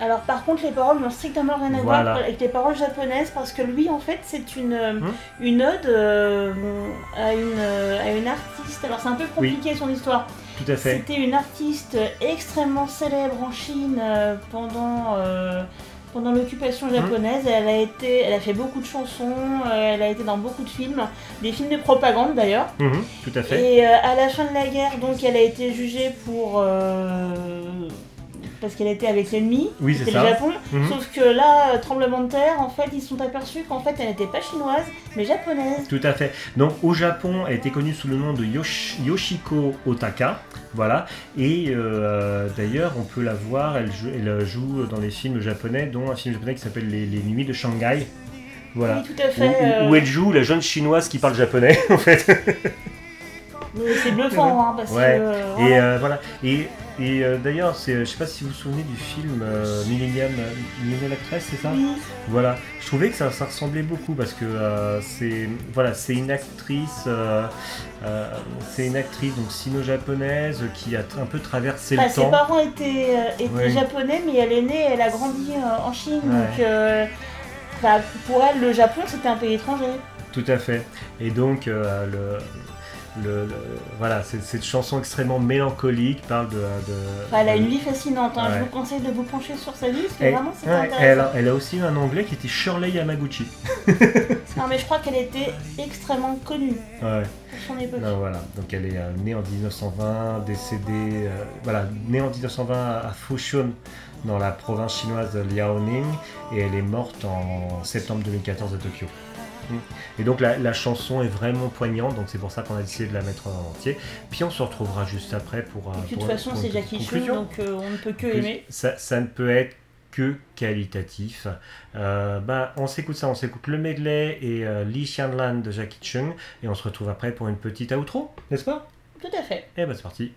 Alors par contre, les paroles n'ont strictement rien à Voilà. voir avec les paroles japonaises parce que lui, en fait, c'est une, euh, Hmm. une ode euh, à, une, euh, à une artiste. Alors c'est un peu compliqué son histoire. tout à fait. C'était une artiste extrêmement célèbre en Chine euh, pendant, euh, pendant l'occupation japonaise. Elle, a été, elle a fait beaucoup de chansons, euh, elle a été dans beaucoup de films, des films de propagande d'ailleurs. Mhm, tout à fait. Et euh, à la fin de la guerre, donc, elle a été jugée pour. Parce qu'elle était avec l'ennemi, Oui, c'est c'était le. Japon. Mhm. Sauf que là, euh, tremblement de terre, en fait, ils se sont aperçus qu'en fait, elle n'était pas chinoise, mais japonaise. Tout à fait. Donc au Japon, elle était connue sous le nom de Yosh- Yoshiko Otaka. Voilà. Et euh, d'ailleurs, on peut la voir, elle joue, elle joue dans des films japonais, dont un film japonais qui s'appelle les, Les Nuits de Shanghai. Voilà. Oui, tout à Où, fait. où- euh, où elle joue la jeune chinoise qui parle japonais, en fait. C'est bluffant, hein, parce Ouais. que. euh, Et voilà. voilà. Et, et euh, d'ailleurs, c'est, je sais pas si vous vous souvenez du film euh, Millennium, euh, Millennium Actress, c'est ça? Oui. Voilà, je trouvais que ça, ça ressemblait beaucoup parce que euh, c'est voilà, c'est une actrice, euh, euh, c'est une actrice donc sino-japonaise qui a un peu traversé Enfin, le ses temps. parents étaient, euh, étaient Ouais. japonais, mais elle est née, elle a grandi euh, en Chine. Ouais. Donc, euh, bah, pour elle, le Japon, c'était un pays étranger. Tout à fait. Et donc euh, le, le- le- voilà, cette chanson extrêmement mélancolique parle de. de- Enfin, elle a une vie fascinante. hein. Ouais. Je vous conseille de vous pencher sur sa vie, parce que Et- vraiment, c'est ouais, intéressant. elle, a, elle a aussi un anglais qui était Shirley Yamaguchi. Non, mais je crois qu'elle était extrêmement connue Ouais. pour son époque. Non, voilà, donc elle est euh, née en 1920, décédée, euh, voilà, née en 1920 à Fushun, dans la province chinoise de Liaoning, et elle est morte en septembre 2014 à Tokyo. Et donc la, la chanson est vraiment poignante, donc c'est pour ça qu'on a décidé de la mettre en entier. Puis on se retrouvera juste après pour. euh, De toute façon, c'est Jackie conclusion. donc euh, on ne peut que aimer. Ça, ça ne peut être que qualitatif. Euh, bah, on s'écoute ça, on s'écoute le medley et euh, Li Xianlan de Jackie Chung, et on se retrouve après pour une petite outro, n'est-ce pas? Tout à fait. Eh ben c'est parti.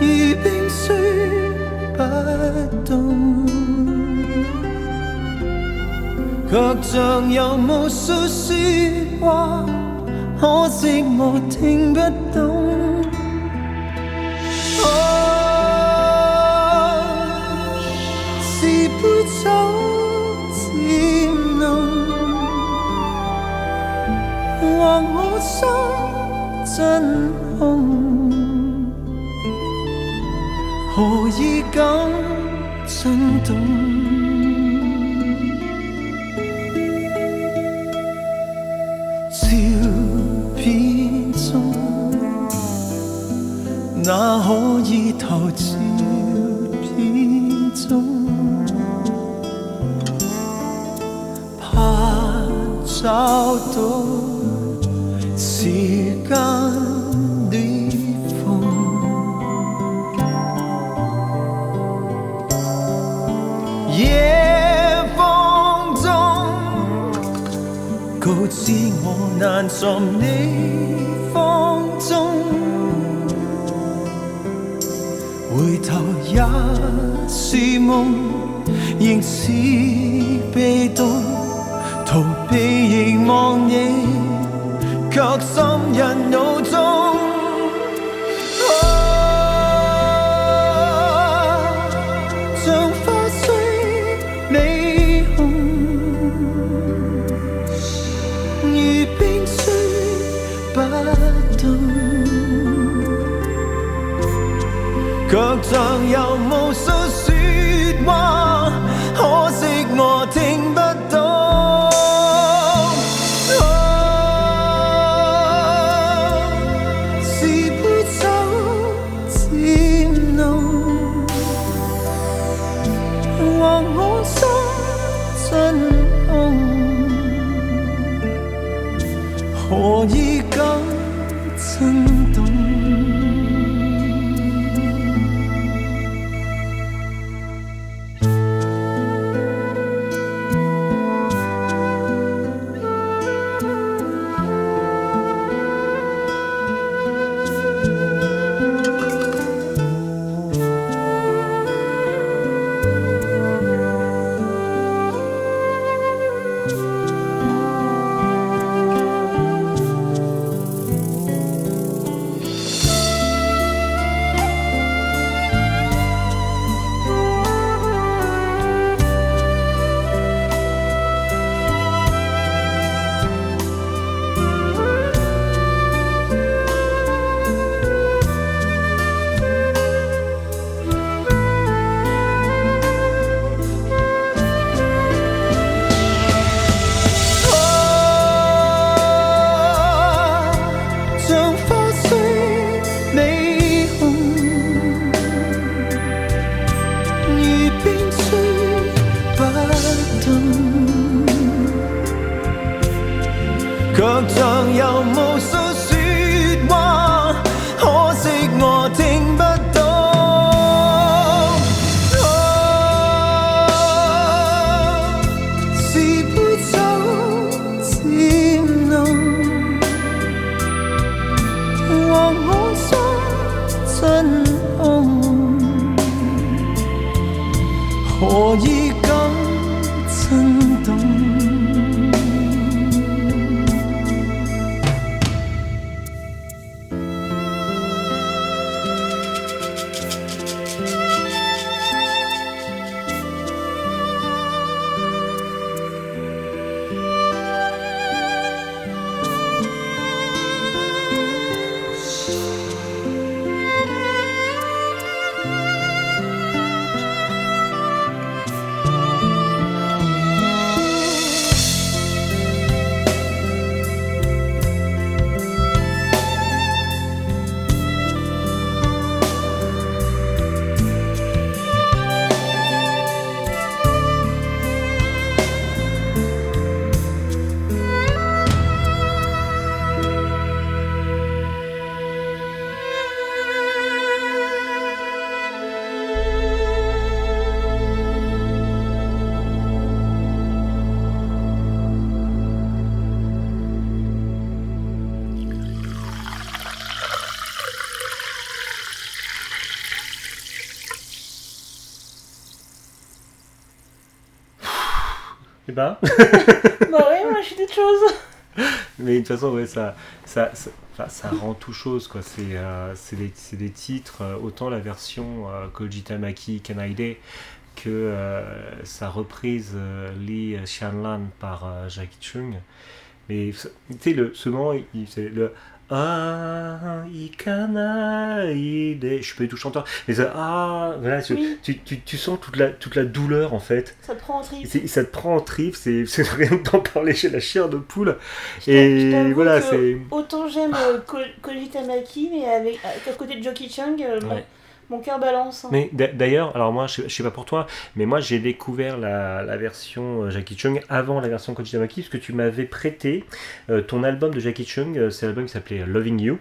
如冰虽不动，却像有无数说话，可惜我听不懂。啊，是杯酒渐浓，或我心真空。何以感震动难寻你芳踪回头也是梦仍是被动逃避凝望你却心印脑 Bah oui, d'autres choses. mais de toute façon, ouais, ça, ça, ça, rend tout chose, quoi. C'est euh, c'est des, c'est des titres, euh, autant la version euh, Koji Tamaki Kanaide que euh, sa reprise euh, Lee Xianlan par Jackie Chung. Mais tu sais, le, ce moment, il, le Ah, Ikanaide. Je suis pas du tout chanteur, mais ça, ah, voilà, tu, Oui. tu, tu, tu sens toute la, toute la douleur en fait. Ça te prend en trip. C'est- Ça te prend en trip, c'est c'est rien que d'en parler chez la chair de poule. Je t'a- je Et voilà, que c'est. Autant j'aime euh, Ko- Koji Tamaki, mais avec, avec à côté de Joki Chung, euh, Ouais. Mon, cœur balance. hein. Mais d'a- d'ailleurs, alors moi, je je sais pas pour toi, mais moi j'ai découvert la, version euh, Jackie Chung avant la version Koji Tamaki, parce que tu m'avais prêté euh, ton album de Jackie Chung, euh, c'est l'album qui s'appelait Loving You,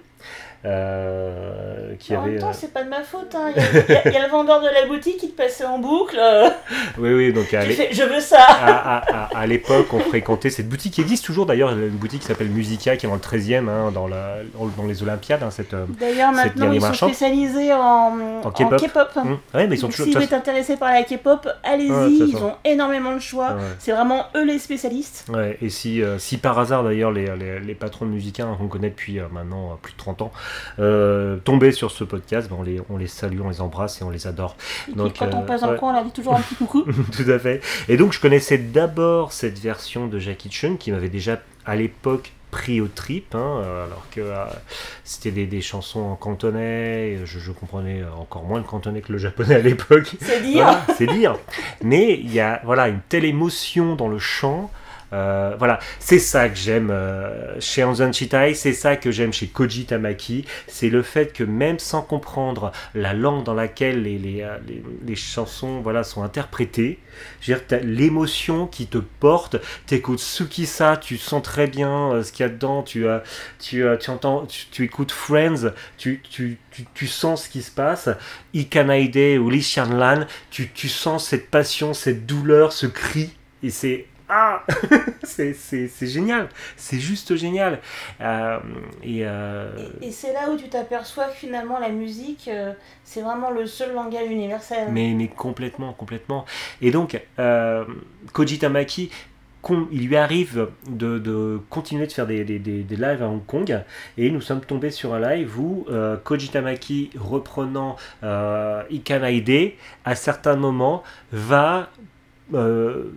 euh, qui en avait. même temps, euh, c'est pas de ma faute. hein. Il y, a- il y le vendeur de la boutique qui te passait en boucle. euh, Oui, oui, donc à fait, je veux ça. à, à- à- à l'époque, on fréquentait cette boutique qui existe toujours d'ailleurs, une boutique qui s'appelle Musica, qui est dans le 13e, hein, dans, la, dans, dans les Olympiades. hein, cette, euh, D'ailleurs, Cette maintenant, ils sont spécialisés en, en K-pop. K-pop. hum, ouais, mais ils sont Donc, toujours. si vous êtes intéressé par la K-pop, allez-y, ils façon. ont énormément de choix. ouais. C'est vraiment eux les spécialistes. Ouais, et si, euh, si par hasard d'ailleurs les, les, les patrons de Musica qu'on connaît depuis euh, maintenant plus de 30 ans euh, tombaient sur ce podcast, ben, on, les, on les salue, on les embrasse et on les adore. Et Donc, quand on euh, passe dans le coin, on leur dit toujours un petit coucou. Tout à fait. Et donc je connaissais d'abord cette version de Jackie Chun qui m'avait déjà à l'époque pris au trip, hein, euh, alors que euh, c'était des, des chansons en cantonais, je, je comprenais encore moins le cantonais que le japonais à l'époque. C'est dire. Voilà, c'est dire. Mais il y a voilà une telle émotion dans le chant. Euh, voilà, c'est ça que j'aime euh, chez Anzan Chitai, c'est ça que j'aime chez Koji Tamaki, c'est le fait que même sans comprendre la langue dans laquelle les, les, euh, les- chansons voilà, sont interprétées, l'émotion qui te porte, t'écoutes Tsukisa, tu sens très bien ce qu'il y a dedans, tu, tu, tu entends, tu, écoutes Friends, tu, tu, tu, sens ce qui se passe, Ikanaide ou Lee Xianlan, tu, tu sens cette passion, cette douleur, ce cri, et c'est ah c'est, génial, c'est juste génial. Euh, et euh, Et, et c'est là où tu t'aperçois que finalement la musique, euh, c'est vraiment le seul langage universel. mais, mais complètement, complètement. Et donc, euh, Koji Tamaki, il lui arrive de, de continuer de faire des, des, des- des lives à Hong Kong et nous sommes tombés sur un live où euh, Koji Tamaki reprenant euh, Ikanaide à certains moments va euh,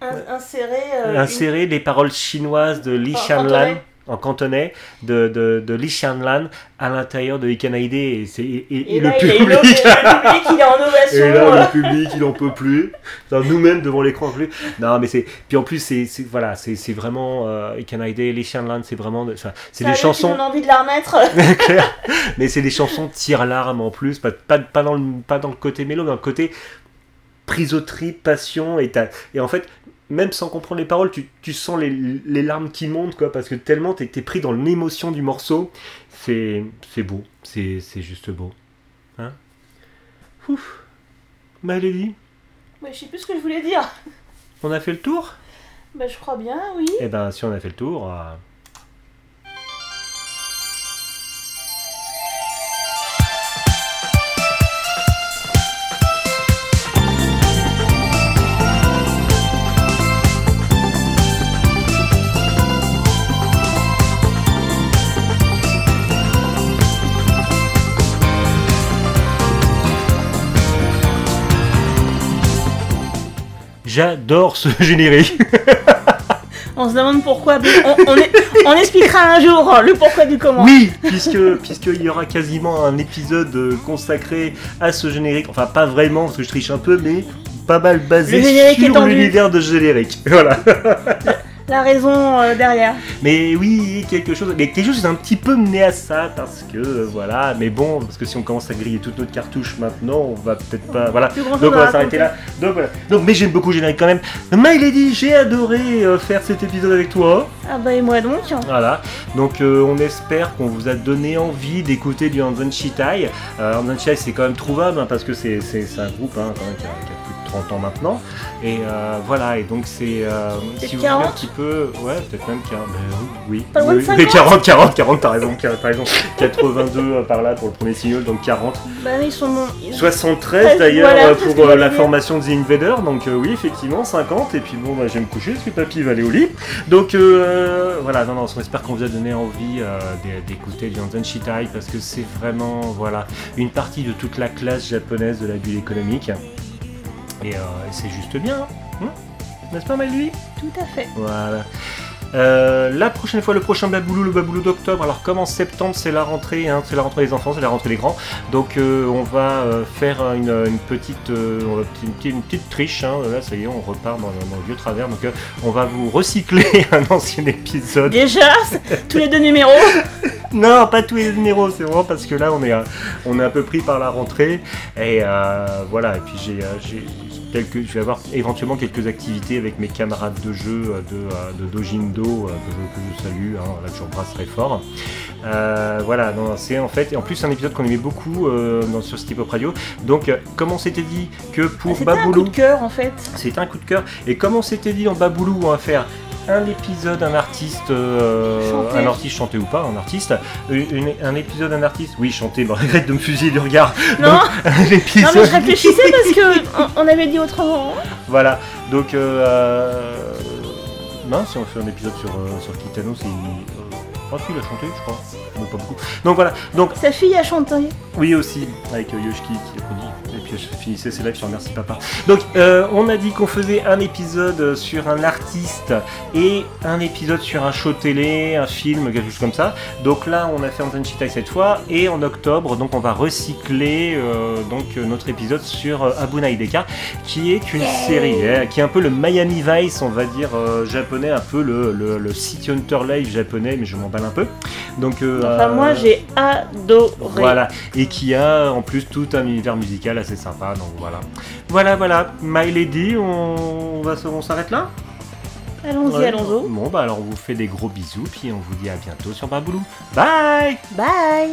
In- insérer, une- insérer les paroles chinoises de Li cantonais. en cantonais de, de, de Li Xianlan à l'intérieur de Ikanaide et, et- et- Et, et là, le il public le, le public, il est en ovation. et là, le public, il en peut plus. Enfin, Nous-mêmes devant l'écran plus. Non, mais c'est. Puis en plus, c'est voilà, c'est vraiment euh, Ikanaide, les Shanlan, c'est vraiment. c'est des chansons. plus envie de la remettre. mais c'est des chansons tire-larme en plus, pas, pas, pas, dans le, pas dans le côté mélo, mais dans le côté trip, passion. Et, et en fait, même sans comprendre les paroles, tu, tu sens les, les larmes qui montent, quoi, parce que tellement t'es es pris dans l'émotion du morceau. C'est c'est beau, c'est c'est juste beau. Hein Ouf. Malédie, Mais je sais plus ce que je voulais dire. on a fait le tour? Bah, je crois bien, oui. Eh ben, si on a fait le tour. euh, J'adore ce générique. On se demande pourquoi. On, on est- on expliquera un jour le pourquoi du comment. Oui, puisque puisqu'il y aura quasiment un épisode euh, consacré à ce générique. Enfin, pas vraiment parce que je triche un peu, mais pas mal basé sur l'univers de ce générique. Voilà. La raison euh, derrière. Mais oui, quelque chose, mais quelque chose est un petit peu mené à ça parce que euh, voilà. Mais bon, parce que si on commence à griller toute notre cartouche maintenant, on va peut-être pas. Voilà. Donc on va s'arrêter là. Donc voilà. Donc mais j'aime beaucoup générique quand même. My Lady, j'ai adoré euh, faire cet épisode avec toi. Ah bah et moi donc. Voilà, donc euh, on espère qu'on vous a donné envie d'écouter du Hanzen Shitai. Hanzen Shitai c'est quand même trouvable hein, parce que c'est un groupe hein, quand même, qui, a, qui a plus de 30 ans maintenant. Et euh, voilà, et donc c'est. euh, si vous voulez un 40? petit peu. Ouais, peut-être même 40. ben oui. Pas oui, 50? mais 40, 40, 40, t'as raison, t'as raison. 82 euh, par là pour le premier single, donc 40. Bah, ils sont. ils- 73 Ouais, d'ailleurs voilà, euh, pour euh, la formation de The Invader, donc euh, oui effectivement 50 et puis bon bah, je vais me coucher parce que papy va aller au lit. Donc euh, voilà, non non, on espère qu'on vous a donné envie euh, d'é- d'écouter Lionzen Shitai parce que c'est vraiment voilà une partie de toute la classe japonaise de la bulle économique et, euh, et c'est juste bien, hein n'est-ce pas Maëlie Tout à fait. voilà. Euh, la prochaine fois, le prochain Baboulou, le Baboulou d'octobre. Alors, comme en septembre, c'est la rentrée, hein, c'est la rentrée des enfants, c'est la rentrée des grands. Donc, euh, on va euh, faire une, une petite, une, petite- une petite triche. hein. Là, ça y est, on repart dans, le- dans le vieux travers. Donc, on va vous recycler un ancien épisode. Déjà, tous les deux numéros? Non, pas tous les numéros, c'est vraiment parce que là, on est, on est un peu pris par la rentrée. Et voilà, et puis j'ai quelques, je vais avoir éventuellement quelques activités avec mes camarades de jeu euh, de, euh, de Dojindo, euh, que, je, que je salue, hein, là, que j'embrasse très fort. Euh, voilà, c'est en fait, et en plus, un épisode qu'on aimait beaucoup euh, dans, sur City Pop Radio. Donc, comme on s'était dit que pour C'était un coup Baboulou. de cœur en fait. C'était un coup de cœur. Et comme on s'était dit dans Baboulou, on va faire un épisode, un artiste, euh, un artiste chanté ou pas, un artiste, une- un épisode, un artiste, oui chanté, bon, regrette de me fusiller du regard. Non, Donc, un non épisode. mais je réfléchissais parce que on, avait dit autrement. Voilà, donc euh, euh, non, si on fait un épisode sur, euh, sur Kitano, c'est. Oh, il a chanté, je crois, mais pas beaucoup. Donc voilà, donc Sa fille a chanté. oui aussi, avec Yoshiki qui applaudit. Et puis je finissais ces lives sur Merci Papa. Donc euh, on a dit qu'on faisait un épisode sur un artiste et un épisode sur un show télé, un film, quelque chose comme ça. Donc là on a fait Anton Shitai cette fois et en octobre donc on va recycler euh, donc notre épisode sur euh, Abuna Hideka qui est une série euh, qui est un peu le Miami Vice on va dire japonais, un peu le, le, le City Hunter Live japonais mais je m'emballe un peu. Donc Enfin, moi j'ai adoré. voilà, et qui a en plus tout un univers musical assez sympa, donc voilà. Voilà, voilà, My Lady, on, on va se- on s'arrête là? Allons-y, Ouais. allons-y. Bon, bah alors on vous fait des gros bisous, puis on vous dit à bientôt sur Baboulou. Bye Bye